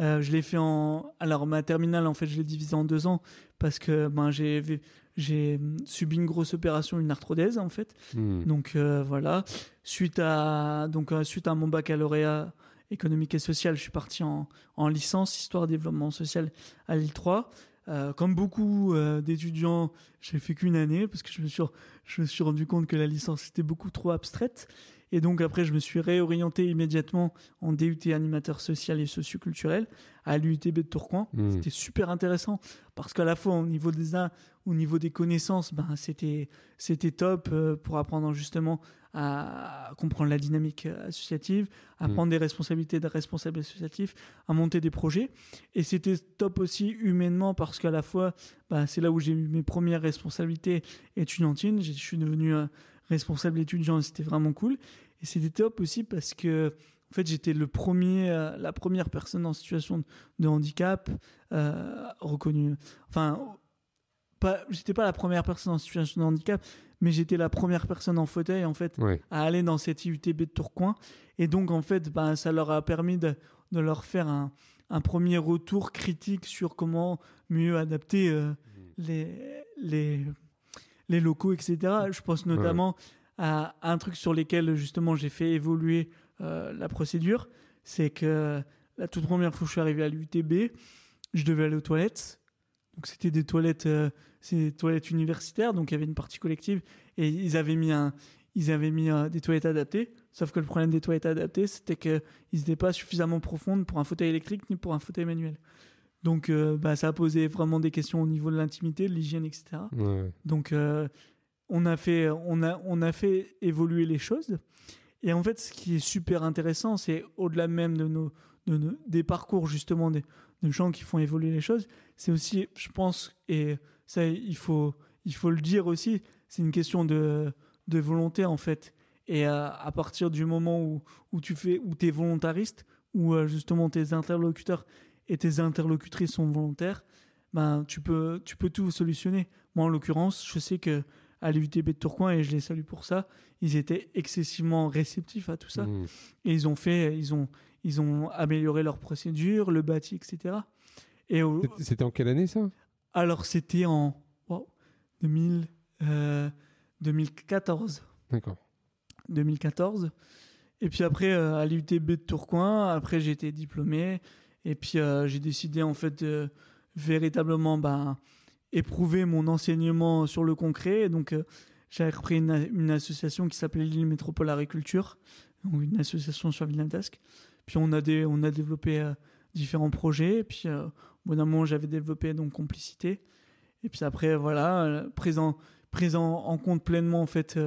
Euh, je l'ai fait en. Alors, ma terminale, en fait, je l'ai divisé en deux ans parce que ben, j'ai j'ai hum, subi une grosse opération, une arthrodèse, en fait. Mm. Donc euh, voilà, suite à, donc, euh, suite à mon baccalauréat économique et social, je suis parti en, en licence histoire développement social à Lille 3. Euh, comme beaucoup euh, d'étudiants, j'ai fait qu'une année parce que je me, suis, je me suis rendu compte que la licence était beaucoup trop abstraite. Et donc après, je me suis réorienté immédiatement en DUT animateur social et socioculturel à l'UTB de Tourcoing. Mm. C'était super intéressant parce qu'à la fois au niveau des au niveau des connaissances, ben c'était c'était top euh, pour apprendre justement à comprendre la dynamique associative, à Mm. prendre des responsabilités de responsable associatif, à monter des projets. Et c'était top aussi humainement parce qu'à la fois, ben, c'est là où j'ai eu mes premières responsabilités étudiantines. Je suis devenu euh, responsable étudiant c'était vraiment cool. Et c'était top aussi parce que en fait, j'étais le premier, euh, la première personne en situation de handicap euh, reconnue. Enfin, pas, j'étais pas la première personne en situation de handicap, mais j'étais la première personne en fauteuil en fait Ouais. à aller dans cette IUTB de Tourcoing. Et donc, en fait, ben, ça leur a permis de, de leur faire un, un premier retour critique sur comment mieux adapter euh, les, les, les locaux, etc. Je pense notamment à un truc sur lequel, justement, j'ai fait évoluer euh, la procédure. C'est que la toute première fois que je suis arrivé à l'UTB, je devais aller aux toilettes. Donc, c'était des toilettes, euh, c'est des toilettes universitaires, donc il y avait une partie collective. Et ils avaient mis un, ils avaient mis euh, des toilettes adaptées. Sauf que le problème des toilettes adaptées, c'était qu'elles n'étaient pas suffisamment profondes pour un fauteuil électrique ni pour un fauteuil manuel. Donc euh, bah, ça a posé vraiment des questions au niveau de l'intimité, de l'hygiène, etc. Ouais. Donc euh, on, a fait, on, a, on a fait évoluer les choses. Et en fait, ce qui est super intéressant, c'est au-delà même de nos, de nos- des parcours justement des, de gens qui font évoluer les choses, c'est aussi, je pense, et ça il faut, il faut le dire aussi, c'est une question de, de volonté en fait. Et à partir du moment où, où tu fais, où es volontariste, où euh, justement tes interlocuteurs et tes interlocutrices sont volontaires, ben tu peux, tu peux tout solutionner. Moi en l'occurrence, je sais que à l'UTB de Tourcoing et je les salue pour ça, ils étaient excessivement réceptifs à tout ça Mm. et ils ont fait, ils ont, ils ont amélioré leurs procédures, le bâti, etc. Et au- C'était- C'était en quelle année ça? Alors c'était en wow, 2000, euh, 2014. D'accord. 2014. Et puis après, euh, à l'UTB de Tourcoing, après j'ai été diplômé. Et puis euh, j'ai décidé en fait de véritablement ben, éprouver mon enseignement sur le concret. Et donc euh, j'ai repris une, association qui s'appelait Lille Métropole Agriculture, donc une association sur Villeneuve-d'Ascq. Puis on a, on a développé euh, différents projets. Et puis euh, au bout d'un moment, j'avais développé donc Complicité. Et puis après, voilà, présent, présent en compte pleinement en fait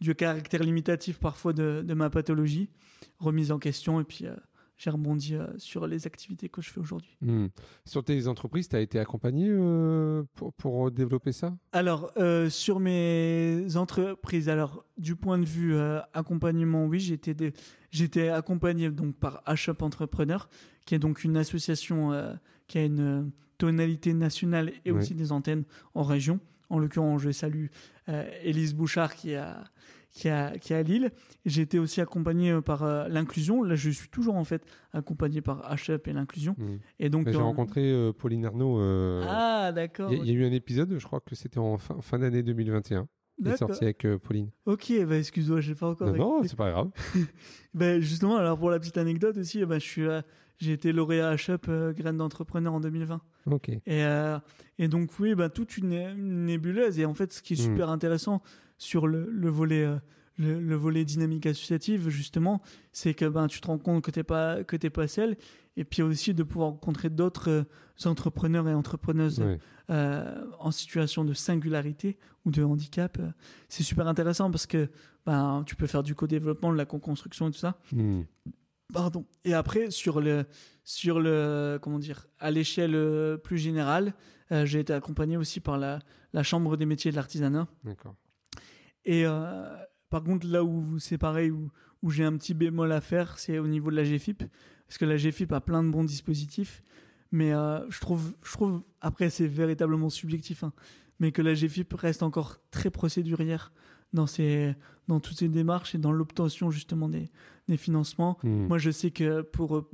du caractère limitatif parfois de, de ma pathologie, remise en question, et puis j'ai rebondi euh, sur les activités que je fais aujourd'hui. Mm. Sur tes entreprises, tu as été accompagné euh, pour, pour développer ça? Alors, euh, sur mes entreprises, alors du point de vue euh, accompagnement, oui, j'étais j'étais accompagné donc par HUP Entrepreneur, qui est donc une association euh, qui a une euh, tonalité nationale et Oui. aussi des antennes en région. En l'occurrence, je salue euh, Élise Bouchard qui a qui a qui est à Lille. J'ai été aussi accompagné euh, par euh, l'inclusion. Là, je suis toujours en fait accompagné par HUP et l'inclusion. Mm. Et donc J'ai rencontré euh, Pauline Arnaud. euh, Ah, d'accord. Il y, a- il y a eu un épisode, je crois que c'était en fin, fin d'année 2021. Il est sorti avec Pauline. Ok, bah excuse-moi, j'ai pas encore. Non, non, c'est pas grave. Ben, justement, alors pour la petite anecdote aussi, ben, je suis, j'ai été lauréat HUP euh, Graines d'entrepreneur en 2020. Ok. Et, et donc, oui, ben, toute une, une nébuleuse. Et en fait, ce qui est Mm. super intéressant sur le, le volet, euh, le, le volet dynamique associative, justement, c'est que ben, tu te rends compte que tu n'es pas, que t'es pas seul. Et puis aussi de pouvoir rencontrer d'autres euh, entrepreneurs et entrepreneuses euh, en situation de singularité ou de handicap. C'est super intéressant parce que ben, tu peux faire du co-développement, de la co-construction et tout ça. Mm. Pardon. Et après, sur le, sur le, comment dire, à l'échelle plus générale, euh, j'ai été accompagné aussi par la, la Chambre des métiers de l'artisanat. D'accord. Et euh, par contre, là où c'est pareil, où, où j'ai un petit bémol à faire, c'est au niveau de la GFIP. Parce que la GFIP a plein de bons dispositifs. Mais euh, je, trouve, je trouve, après, c'est véritablement subjectif, hein, mais que la GFIP reste encore très procédurière dans, toutes ses démarches et dans l'obtention justement des, des financements. Mm. Moi, je sais que pour euh,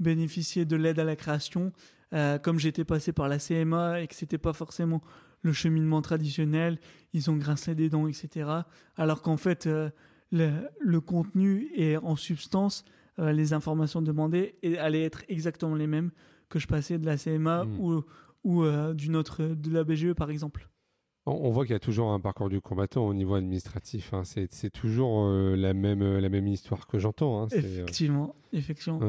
bénéficier de l'aide à la création, euh, comme j'étais passé par la CMA et que c'était pas forcément le cheminement traditionnel, ils ont grincé des dents, etc. Alors qu'en fait, euh, le, le contenu et en substance, euh, les informations demandées et allaient être exactement les mêmes que je passais de la CMA Mm. ou, ou euh, d'une autre, de la BGE par exemple. On, voit qu'il y a toujours un parcours du combattant au niveau administratif. hein. C'est toujours euh, la, même, euh, la même histoire que j'entends. hein. C'est, euh, Effectivement, effectivement.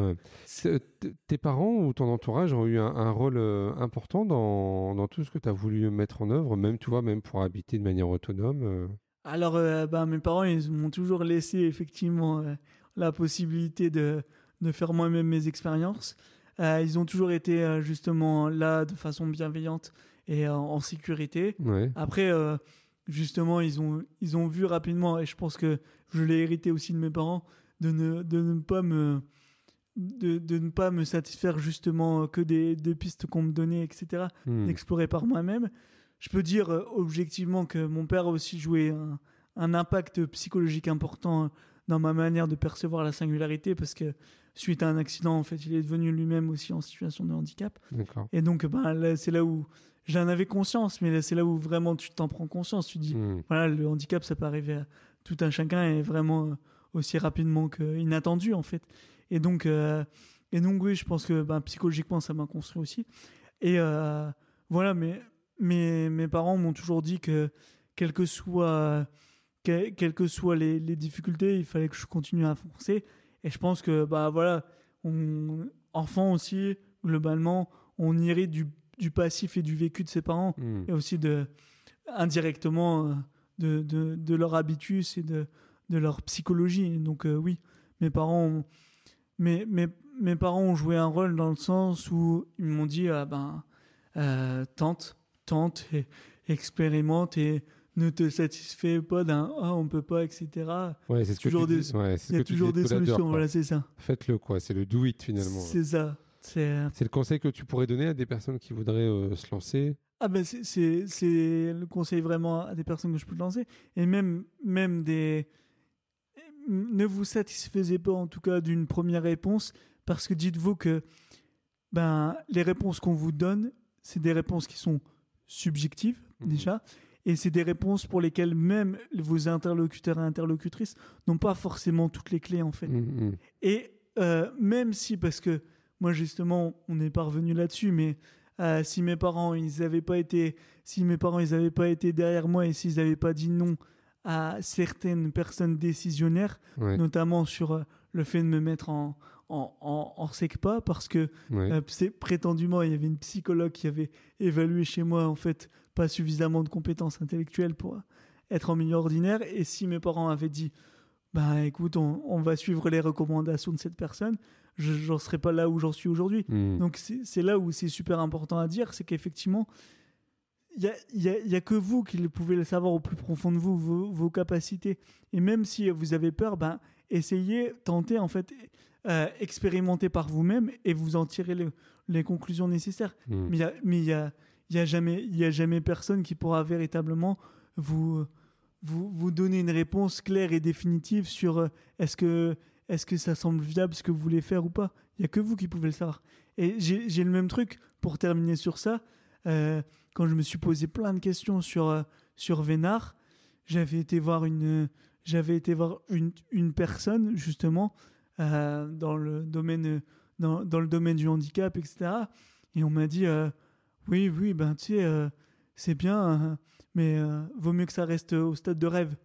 tes parents ou ton entourage ont eu un, un rôle euh, important dans, dans tout ce que tu as voulu mettre en œuvre, même, tu vois, même pour habiter de manière autonome. Alors, ben, mes parents, ils m'ont toujours laissé effectivement la possibilité de, de faire moi-même mes expériences. Ils ont toujours été justement là de façon bienveillante et euh, en sécurité. Ouais. Après, euh, justement, ils ont, ils ont vu rapidement, et je pense que je l'ai hérité aussi de mes parents, de ne, de ne pas me de, de, ne pas me satisfaire justement que des, des pistes qu'on me donnait, etc., Hmm. d'explorer par moi-même. Je peux dire euh, objectivement que mon père a aussi joué un, un impact psychologique important euh, dans ma manière de percevoir la singularité parce que suite à un accident, en fait, il est devenu lui-même aussi en situation de handicap. Et donc, ben, c'est là où j'en avais conscience, mais c'est là où vraiment tu t'en prends conscience. Tu dis, Hmm. voilà, le handicap, ça peut arriver à tout un chacun et vraiment euh, aussi rapidement qu'inattendu, en fait. Et donc, euh, et donc oui, je pense que ben, psychologiquement, ça m'a construit aussi. Et euh, voilà, mais, mes parents m'ont toujours dit que, quelles que soient, que- quelles que soient les, les difficultés, il fallait que je continue à foncer. Et je pense que, bah voilà, on, enfant aussi, globalement, on irait du, du passif et du vécu de ses parents Hmm. et aussi de indirectement euh, de, de, de leur habitus et de, de leur psychologie. Donc euh, oui, mes parents ont, mes, mes, mes parents ont joué un rôle dans le sens où ils m'ont dit ah ben euh, tente, tente et expérimente et ne te satisfais pas d'un ah on peut pas etc. Ouais, c'est ce que toujours tu des- dis- ouais, Il y a toujours des solutions, voilà c'est ça. Faites-le, quoi. C'est le do it, finalement. C'est ça. C'est C'est le conseil que tu pourrais donner à des personnes qui voudraient euh, se lancer? Ah ben c'est- le conseil vraiment à des personnes que je peux lancer et même même des ne vous satisfaisez pas en tout cas d'une première réponse parce que dites-vous que ben les réponses qu'on vous donne c'est des réponses qui sont subjectives Mhm. déjà et c'est des réponses pour lesquelles même vos interlocuteurs et interlocutrices n'ont pas forcément toutes les clés en fait. Hmm, hmm. Et euh, même si, parce que moi justement, on est parvenu là-dessus, mais euh, si mes parents, ils avaient pas été, si mes parents, ils avaient pas été derrière moi et s'ils n'avaient pas dit non à certaines personnes décisionnaires, Ouais, notamment sur euh, le fait de me mettre en en, en, en SECPA parce que ouais. euh, c'est prétendument il y avait une psychologue qui avait évalué chez moi en fait pas suffisamment de compétences intellectuelles pour être en milieu ordinaire et si mes parents avaient dit bah écoute on, on va suivre les recommandations de cette personne j'en serais pas là où j'en suis aujourd'hui Hmm. donc c'est là où c'est super important à dire c'est qu'effectivement il y a, y a- y a que vous qui le pouvez le savoir au plus profond de vous vos, vos capacités et même si vous avez peur ben essayez tentez en fait euh, expérimentez par vous-même et vous en tirez le- les conclusions nécessaires Hmm. mais il y a, y a, il y a jamais, y a jamais personne qui pourra véritablement vous, vous, vous donner une réponse claire et définitive sur euh, est-ce que, est-ce que ça semble viable ce que vous voulez faire ou pas? Il y a que vous qui pouvez le savoir. Et j'ai le même truc pour terminer sur ça. euh, quand je me suis posé plein de questions sur euh, sur Vénard, j'avais été voir une, été voir une, une personne justement euh, dans le domaine dans, dans le domaine du handicap, etc. Et on m'a dit, euh, oui, oui, ben tu sais, c'est bien, euh, mais vaut mieux que ça reste au stade de rêve.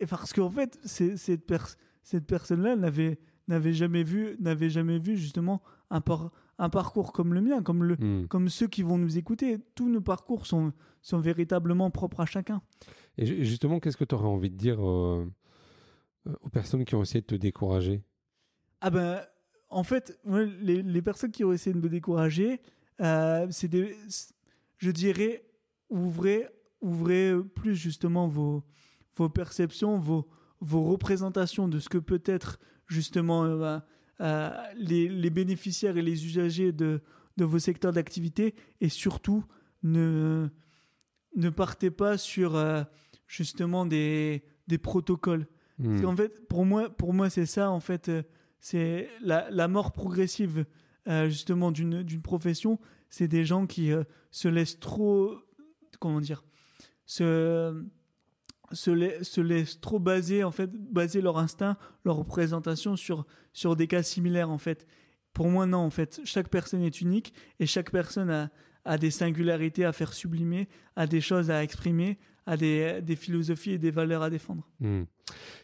Et parce qu'en fait, cette, pers- cette personne-là n'avait n'avait jamais vu, n'avait jamais vu justement un, par- un parcours comme le mien, comme, le, Hmm. comme ceux qui vont nous écouter. Tous nos parcours sont, sont véritablement propres à chacun. Et ju- justement, qu'est-ce que tu aurais envie de dire euh, euh, aux personnes qui ont essayé de te décourager? Ah ben, en fait, les, les personnes qui ont essayé de me décourager, euh, c'est des, je dirais, ouvrez, ouvrez plus justement vos, vos perceptions, vos, vos représentations de ce que peut être justement euh, bah, euh, les, les bénéficiaires et les usagers de, de vos secteurs d'activité et surtout ne, ne partez pas sur euh, justement des, des protocoles. Hmm. Qu'en fait, pour moi, pour moi c'est ça, en fait, c'est la, la mort progressive, justement, d'une profession. C'est des gens qui se laissent trop, comment dire, se, se, se laissent trop baser, en fait, baser leur instinct, leur représentation sur, sur des cas similaires, en fait. Pour moi, non, en fait, chaque personne est unique et chaque personne a, a des singularités à faire sublimer, a des choses à exprimer, a des, des philosophies et des valeurs à défendre. Hmm.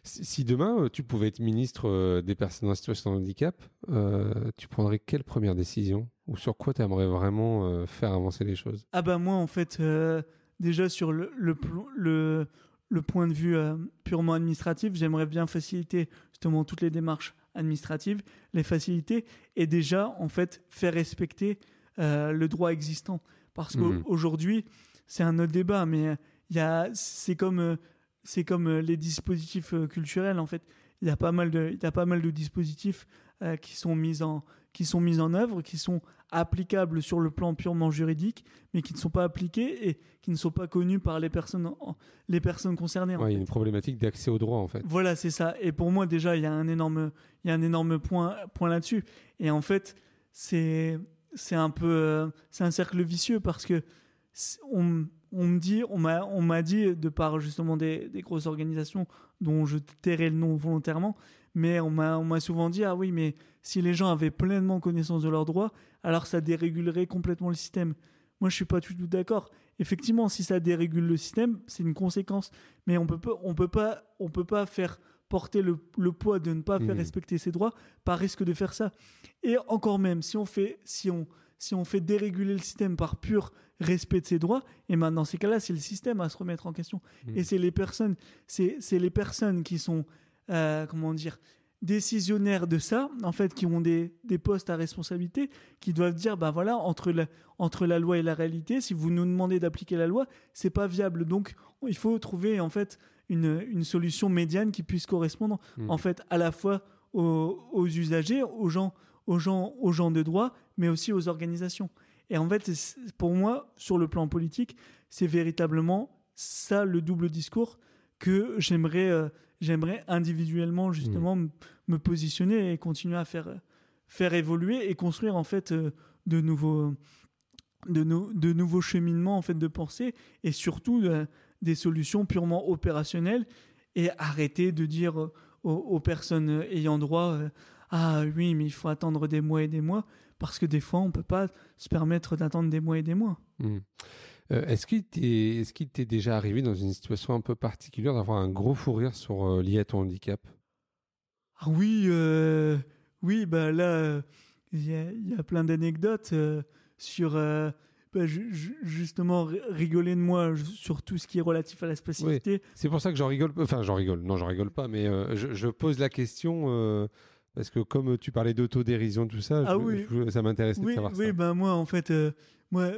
Si, demain euh, tu pouvais être ministre euh, des personnes en situation de handicap, euh, tu prendrais quelle première décision Ou sur quoi tu aimerais vraiment euh, faire avancer les choses? Ah bah moi en fait euh, déjà sur le, le, le, le point de vue euh, purement administratif, j'aimerais bien faciliter justement toutes les démarches administratives, les faciliter et déjà en fait faire respecter euh, le droit existant. Parce Mhm. qu'aujourd'hui, c'est un autre débat, mais il y a, c'est comme, euh, c'est comme les dispositifs culturels en fait. il y a pas mal de, il y a pas mal de dispositifs qui sont mis en, qui sont mis en œuvre, qui sont applicables sur le plan purement juridique, mais qui ne sont pas appliqués et qui ne sont pas connus par les personnes, les personnes concernées. il y a une problématique d'accès au droit en fait. Voilà, c'est ça. Et pour moi déjà, il y a un énorme, il y a un énorme point, point là-dessus. Et en fait, c'est, c'est un peu, euh, c'est un cercle vicieux parce que on, on me dit, on m'a, on m'a dit de par justement des, des, grosses organisations dont je tairai le nom volontairement, mais on m'a, on m'a souvent dit ah oui mais si les gens avaient pleinement connaissance de leurs droits, alors ça dérégulerait complètement le système. Moi je suis pas du tout d'accord. Effectivement, si ça dérégule le système, c'est une conséquence, mais on peut pas, on peut pas, on peut pas faire porter le, le poids de ne pas faire mmh. respecter ses droits par risque de faire ça. Et encore même, si on fait, si on, si on fait déréguler le système par pur respect de ses droits, et maintenant dans ces cas-là, c'est le système à se remettre en question. Mmh. Et c'est les personnes, c'est les personnes qui sont, euh, comment dire, décisionnaires de ça, en fait, qui ont des, des, postes à responsabilité, qui doivent dire, bah voilà, entre la, entre la loi et la réalité, si vous nous demandez d'appliquer la loi, c'est pas viable. Donc, il faut trouver en fait une, une solution médiane qui puisse correspondre mmh. en fait à la fois aux, aux, usagers, aux gens, aux gens, aux gens de droit, mais aussi aux organisations. Et en fait, pour moi, sur le plan politique, c'est véritablement ça le double discours que j'aimerais, euh, j'aimerais individuellement justement mmh. me positionner et continuer à faire, faire évoluer et construire en fait euh, de nouveaux, de, de nouveaux cheminements en fait de pensée et surtout euh, des solutions purement opérationnelles et arrêter de dire aux, personnes ayant droit ah oui mais il faut attendre des mois et des mois parce que des fois on peut pas se permettre d'attendre des mois et des mois. Hmm. Euh, est-ce qu'il t'est est-ce qu'il t'est déjà arrivé dans une situation un peu particulière d'avoir un gros fou rire sur euh, lié à ton handicap? Ah oui euh, oui bah là il y, y, a plein d'anecdotes sur bah, justement rigoler de moi sur tout ce qui est relatif à la spécificité. C'est pour ça que j'en rigole. Enfin, j'en rigole. Non, j'en rigole pas. Mais euh, je, pose la question euh, parce que comme tu parlais d'autodérision, tout ça, ah oui. ça m'intéresse oui, de savoir oui, ça. ben moi, en fait, euh, moi,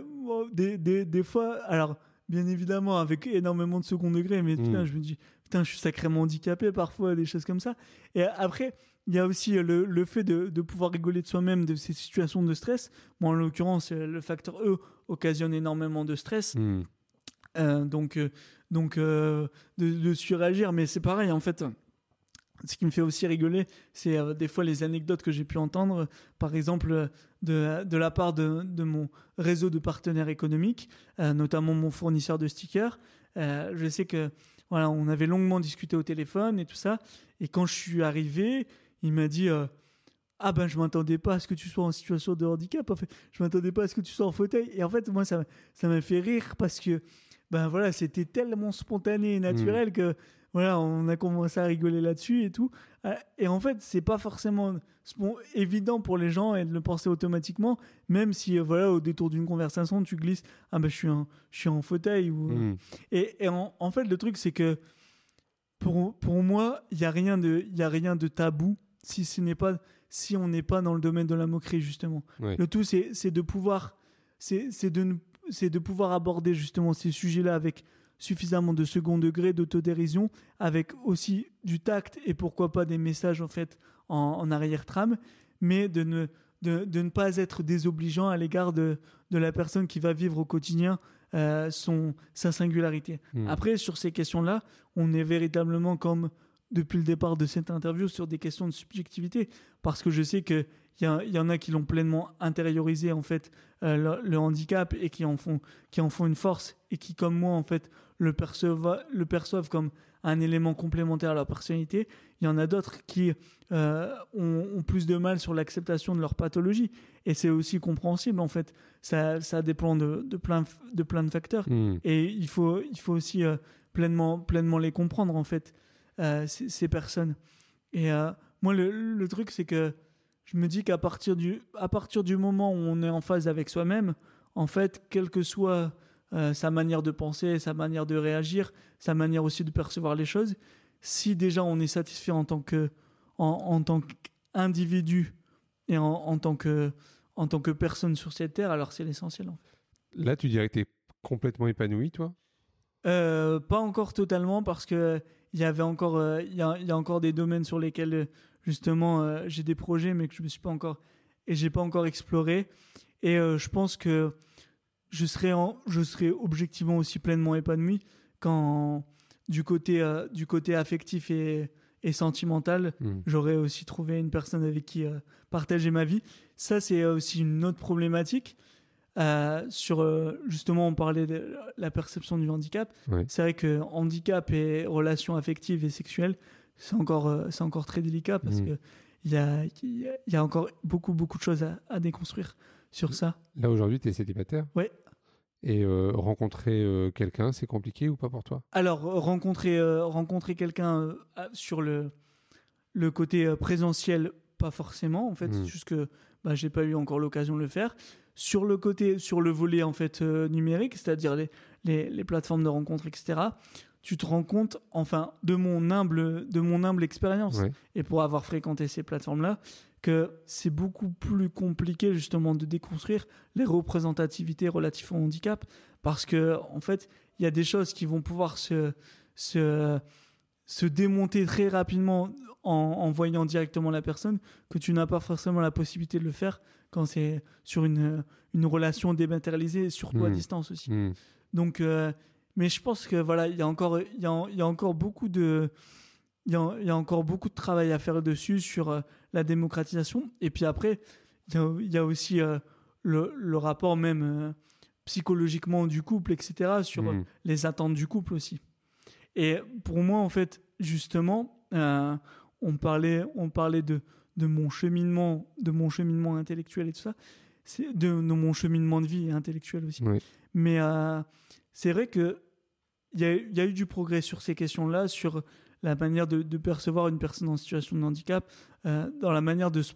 des, des, des, fois, alors bien évidemment avec énormément de second degré, mais hmm. je me dis putain, je suis sacrément handicapé parfois, des choses comme ça. Et après il y a aussi le, le fait de, de, pouvoir rigoler de soi-même de ces situations de stress. Moi, en l'occurrence, le facteur E occasionne énormément de stress. Hmm. Euh, donc, euh, donc euh, de, de, suragir. Mais c'est pareil, en fait. Ce qui me fait aussi rigoler, c'est des fois les anecdotes que j'ai pu entendre, par exemple de, de la part de, de, mon réseau de partenaires économiques, notamment mon fournisseur de stickers. je sais que voilà, on avait longuement discuté au téléphone et tout ça. Et quand je suis arrivé, il m'a dit euh, ah ben je m'attendais pas à ce que tu sois en situation de handicap en fait je m'attendais pas à ce que tu sois en fauteuil et en fait moi ça ça m'a fait rire parce que ben voilà c'était tellement spontané et naturel mmh. que voilà on a commencé à rigoler là-dessus et tout euh, et en fait c'est pas forcément évident pour les gens et de le penser automatiquement même si euh, voilà au détour d'une conversation tu glisses ah ben je suis en je suis en fauteuil ou mmh. et, et en, en, fait le truc c'est que pour, pour moi il y a rien de il y a rien de tabou si ce n'est pas si on n'est pas dans le domaine de la moquerie justement. Le tout c'est de pouvoir c'est de c'est de pouvoir aborder justement ces sujets-là avec suffisamment de second degré d'autodérision, avec aussi du tact et pourquoi pas des messages en fait en, arrière-trame, mais de ne de, de, ne pas être désobligeant à l'égard de, de la personne qui va vivre au quotidien euh, son, sa singularité. Hmm. Après, sur ces questions-là, on est véritablement comme depuis le départ de cette interview sur des questions de subjectivité, parce que je sais qu'il y, y, en a qui l'ont pleinement intériorisé en fait euh, le, handicap et qui en font qui en font une force et qui comme moi en fait le perçoivent le perçoivent comme un élément complémentaire à leur personnalité. Il y en a d'autres qui euh, ont, plus de mal sur l'acceptation de leur pathologie et c'est aussi compréhensible en fait. Ça, ça dépend de, de plein de plein de facteurs hmm. et il faut il faut aussi euh, pleinement pleinement les comprendre en fait. Euh, ces, personnes. Et euh, moi, le, truc, c'est que je me dis qu'à partir, du, à partir du moment où on est en phase avec soi-même, en fait, quelle que soit euh, sa manière de penser, sa manière de réagir, sa manière aussi de percevoir les choses, si déjà on est satisfait en tant que en, tant qu'individu et en, en, tant que en tant que personne sur cette terre, alors c'est l'essentiel. En fait. Là, tu dirais que tu es complètement épanoui, toi? Pas encore totalement parce que il y avait encore, euh, il y, a, il y a encore des domaines sur lesquels euh, justement euh, j'ai des projets, mais que je me suis pas encore et j'ai pas encore exploré. Et je pense que je serai, en, je serai objectivement aussi pleinement épanoui quand du côté, du côté affectif et, et sentimental, Hmm. j'aurais aussi trouvé une personne avec qui euh, partager ma vie. Ça, c'est aussi une autre problématique. Euh, sur euh, justement, on parlait de la perception du handicap. C'est vrai que handicap et relations affectives et sexuelles, c'est encore, euh, c'est encore très délicat parce Mm. que il y a, y a- il y a encore beaucoup, beaucoup de choses à, à déconstruire sur ça. Là, aujourd'hui, tu es célibataire Ouais. Et rencontrer quelqu'un, c'est compliqué ou pas pour toi? Alors, rencontrer, rencontrer quelqu'un sur le, le côté présentiel, pas forcément. En fait, Mm. c'est juste que bah, j'ai pas eu encore l'occasion de le faire. Sur le côté, sur le volet en fait euh, numérique, c'est-à-dire les, les, les plateformes de rencontres, etc. Tu te rends compte, enfin, de mon humble, de mon humble expérience, Ouais. et pour avoir fréquenté ces plateformes-là, que c'est beaucoup plus compliqué justement de déconstruire les représentativités relatives au handicap, parce que en fait, il y a des choses qui vont pouvoir se, se, se démonter très rapidement en, en voyant directement la personne, que tu n'as pas forcément la possibilité de le faire quand c'est sur une, une relation dématérialisée, surtout à Hmm. distance aussi. Hmm. Donc, euh, mais je pense que voilà, il y a encore, il y a, il y a encore beaucoup de, il y, a, il y a encore beaucoup de travail à faire dessus sur euh, la démocratisation. Et puis après, il y a, aussi euh, le, le rapport même psychologiquement du couple, etc. Sur Hmm. les attentes du couple aussi. Et pour moi, en fait, justement, on parlait, on parlait de, de mon cheminement, de mon cheminement intellectuel et tout ça, c'est de, de mon cheminement de vie intellectuel aussi. Oui. Mais euh, c'est vrai que il y, a- il y a eu du progrès sur ces questions-là, sur la manière de, de percevoir une personne en situation de handicap, euh, dans la manière de, se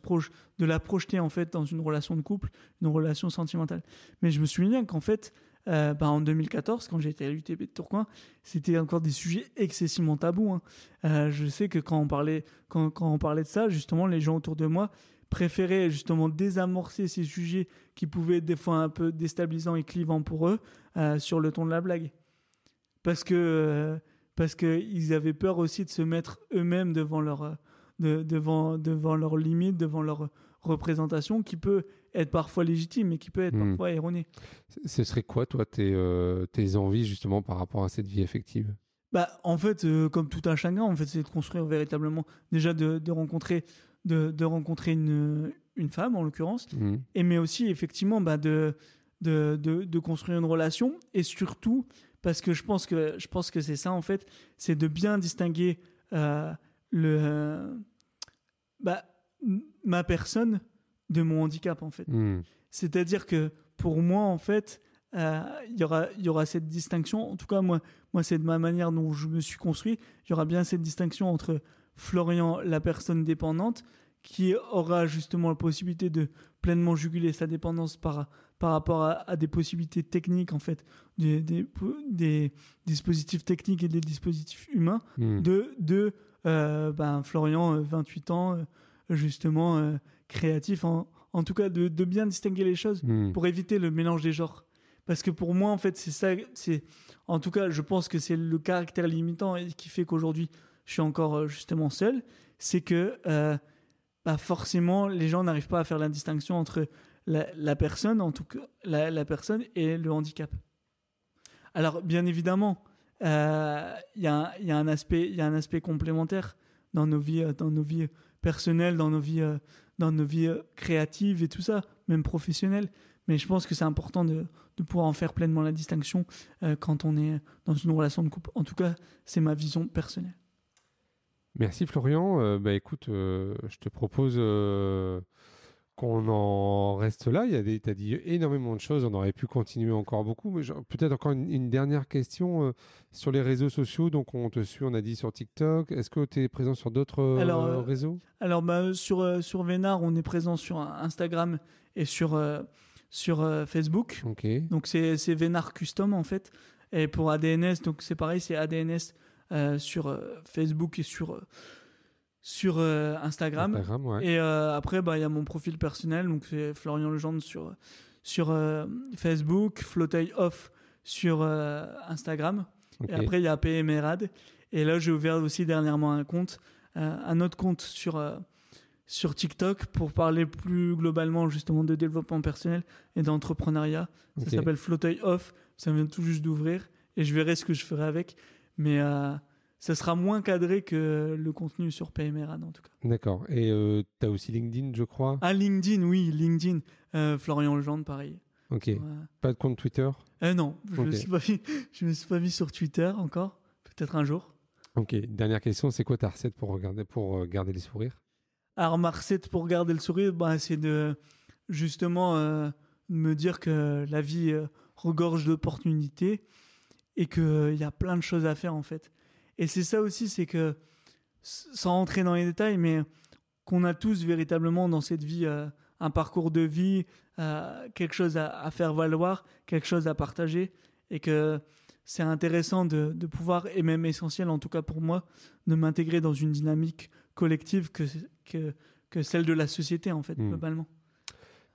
de la projeter en fait dans une relation de couple, une relation sentimentale. Mais je me souviens qu'en fait, euh, bah, en 2014, quand j'étais à l'UTB de Tourcoing, c'était encore des sujets excessivement tabous. hein. Euh, je sais que quand on, parlait, quand, on parlait de ça, justement, les gens autour de moi préféraient justement désamorcer ces sujets qui pouvaient être des fois un peu déstabilisants et clivants pour eux euh, sur le ton de la blague. Parce que parce qu'ils avaient peur aussi de se mettre eux-mêmes devant leur de- devant devant leurs limites, devant leur représentation qui peut être parfois légitime et qui peut être Hmm. parfois erronée. Ce serait quoi, toi, tes, euh, tes envies justement par rapport à cette vie affective? Bah, en fait, euh, comme tout un chagrin, en fait, c'est de construire véritablement, déjà de, de rencontrer, de, de rencontrer une, une femme, en l'occurrence, Hmm. et mais aussi, effectivement, bah, de, de, de, construire une relation, et surtout, parce que je pense que, je pense que c'est ça, en fait, c'est de bien distinguer euh, le, bah, ma personne de mon handicap, en fait. Hmm. C'est-à-dire que pour moi, en fait, euh, il y, aura, il y aura cette distinction. En tout cas, moi, moi c'est de ma manière dont je me suis construit. Il y aura bien cette distinction entre Florian, la personne dépendante, qui aura justement la possibilité de pleinement juguler sa dépendance par, par rapport à, à des possibilités techniques, en fait, des, des, des dispositifs techniques et des dispositifs humains, Hmm. de, de euh, ben, Florian, euh, 28 ans, euh, justement, euh, créatif, en, en tout cas, de, de bien distinguer les choses Hmm. pour éviter le mélange des genres. Parce que pour moi, en fait, c'est ça, c'est, en tout cas, je pense que c'est le caractère limitant et qui fait qu'aujourd'hui, je suis encore euh, justement seul, c'est que euh, bah forcément, les gens n'arrivent pas à faire la distinction entre la, la personne, en tout cas, la, la personne et le handicap. Alors, bien évidemment, euh, il y, a y a un aspect, il y a un aspect complémentaire dans nos vies, euh, dans nos vies personnelles, dans nos vies, euh, dans nos vies euh, créatives et tout ça, même professionnelles. Mais je pense que c'est important de, pouvoir en faire pleinement la distinction euh, quand on est dans une relation de couple. En tout cas, c'est ma vision personnelle. Merci Florian. Euh, bah, écoute, je te propose qu'on en reste là. Il y a des, t'as dit énormément de choses. On aurait pu continuer encore beaucoup, mais peut-être encore une, une dernière question euh, sur les réseaux sociaux. Donc on te suit, on a dit sur TikTok. Est-ce que tu es présent sur d'autres euh, euh, réseaux? Alors, bah, sur, sur Vénard, on est présent sur Instagram et sur, sur Facebook. Ok. Donc, c'est c'est Vénard Custom, en fait. Et pour ADNS, donc c'est pareil, c'est ADNS sur Facebook et sur, sur euh, Instagram. Instagram, ouais. Et euh, après, bah, il y a mon profil personnel, donc c'est Florian Legendre sur, sur euh, Facebook, Flotail Off sur Instagram. Et après, il y a PMRAD. Et là, j'ai ouvert aussi dernièrement un compte, un autre compte sur, sur TikTok pour parler plus globalement justement de développement personnel et d'entrepreneuriat. Ça s'appelle Flotteuil Off. Ça vient tout juste d'ouvrir et je verrai ce que je ferai avec. Mais ça sera moins cadré que le contenu sur PMRAD en tout cas. D'accord. Et tu as aussi LinkedIn, je crois? Ah, LinkedIn, oui, LinkedIn. Florian Legendre, pareil. Ok. Pas de compte Twitter? Non, je ne me, suis pas je me suis pas mis sur Twitter encore. Peut-être un jour. Ok, dernière question, c'est quoi ta recette pour, regarder, pour euh, garder le sourire? Alors ma recette pour garder le sourire, bah, c'est de justement euh, me dire que la vie euh, regorge d'opportunités et qu'il y a plein de choses à faire en fait. Et c'est ça aussi, c'est que, sans rentrer dans les détails, mais qu'on a tous véritablement dans cette vie un parcours de vie, quelque chose à, à, faire valoir, quelque chose à partager, et que c'est intéressant de, pouvoir, et même essentiel en tout cas pour moi, de m'intégrer dans une dynamique collective que, que, celle de la société en fait, hmm. globalement.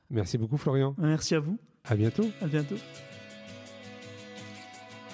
Merci beaucoup Florian. Merci à vous. À bientôt. À bientôt.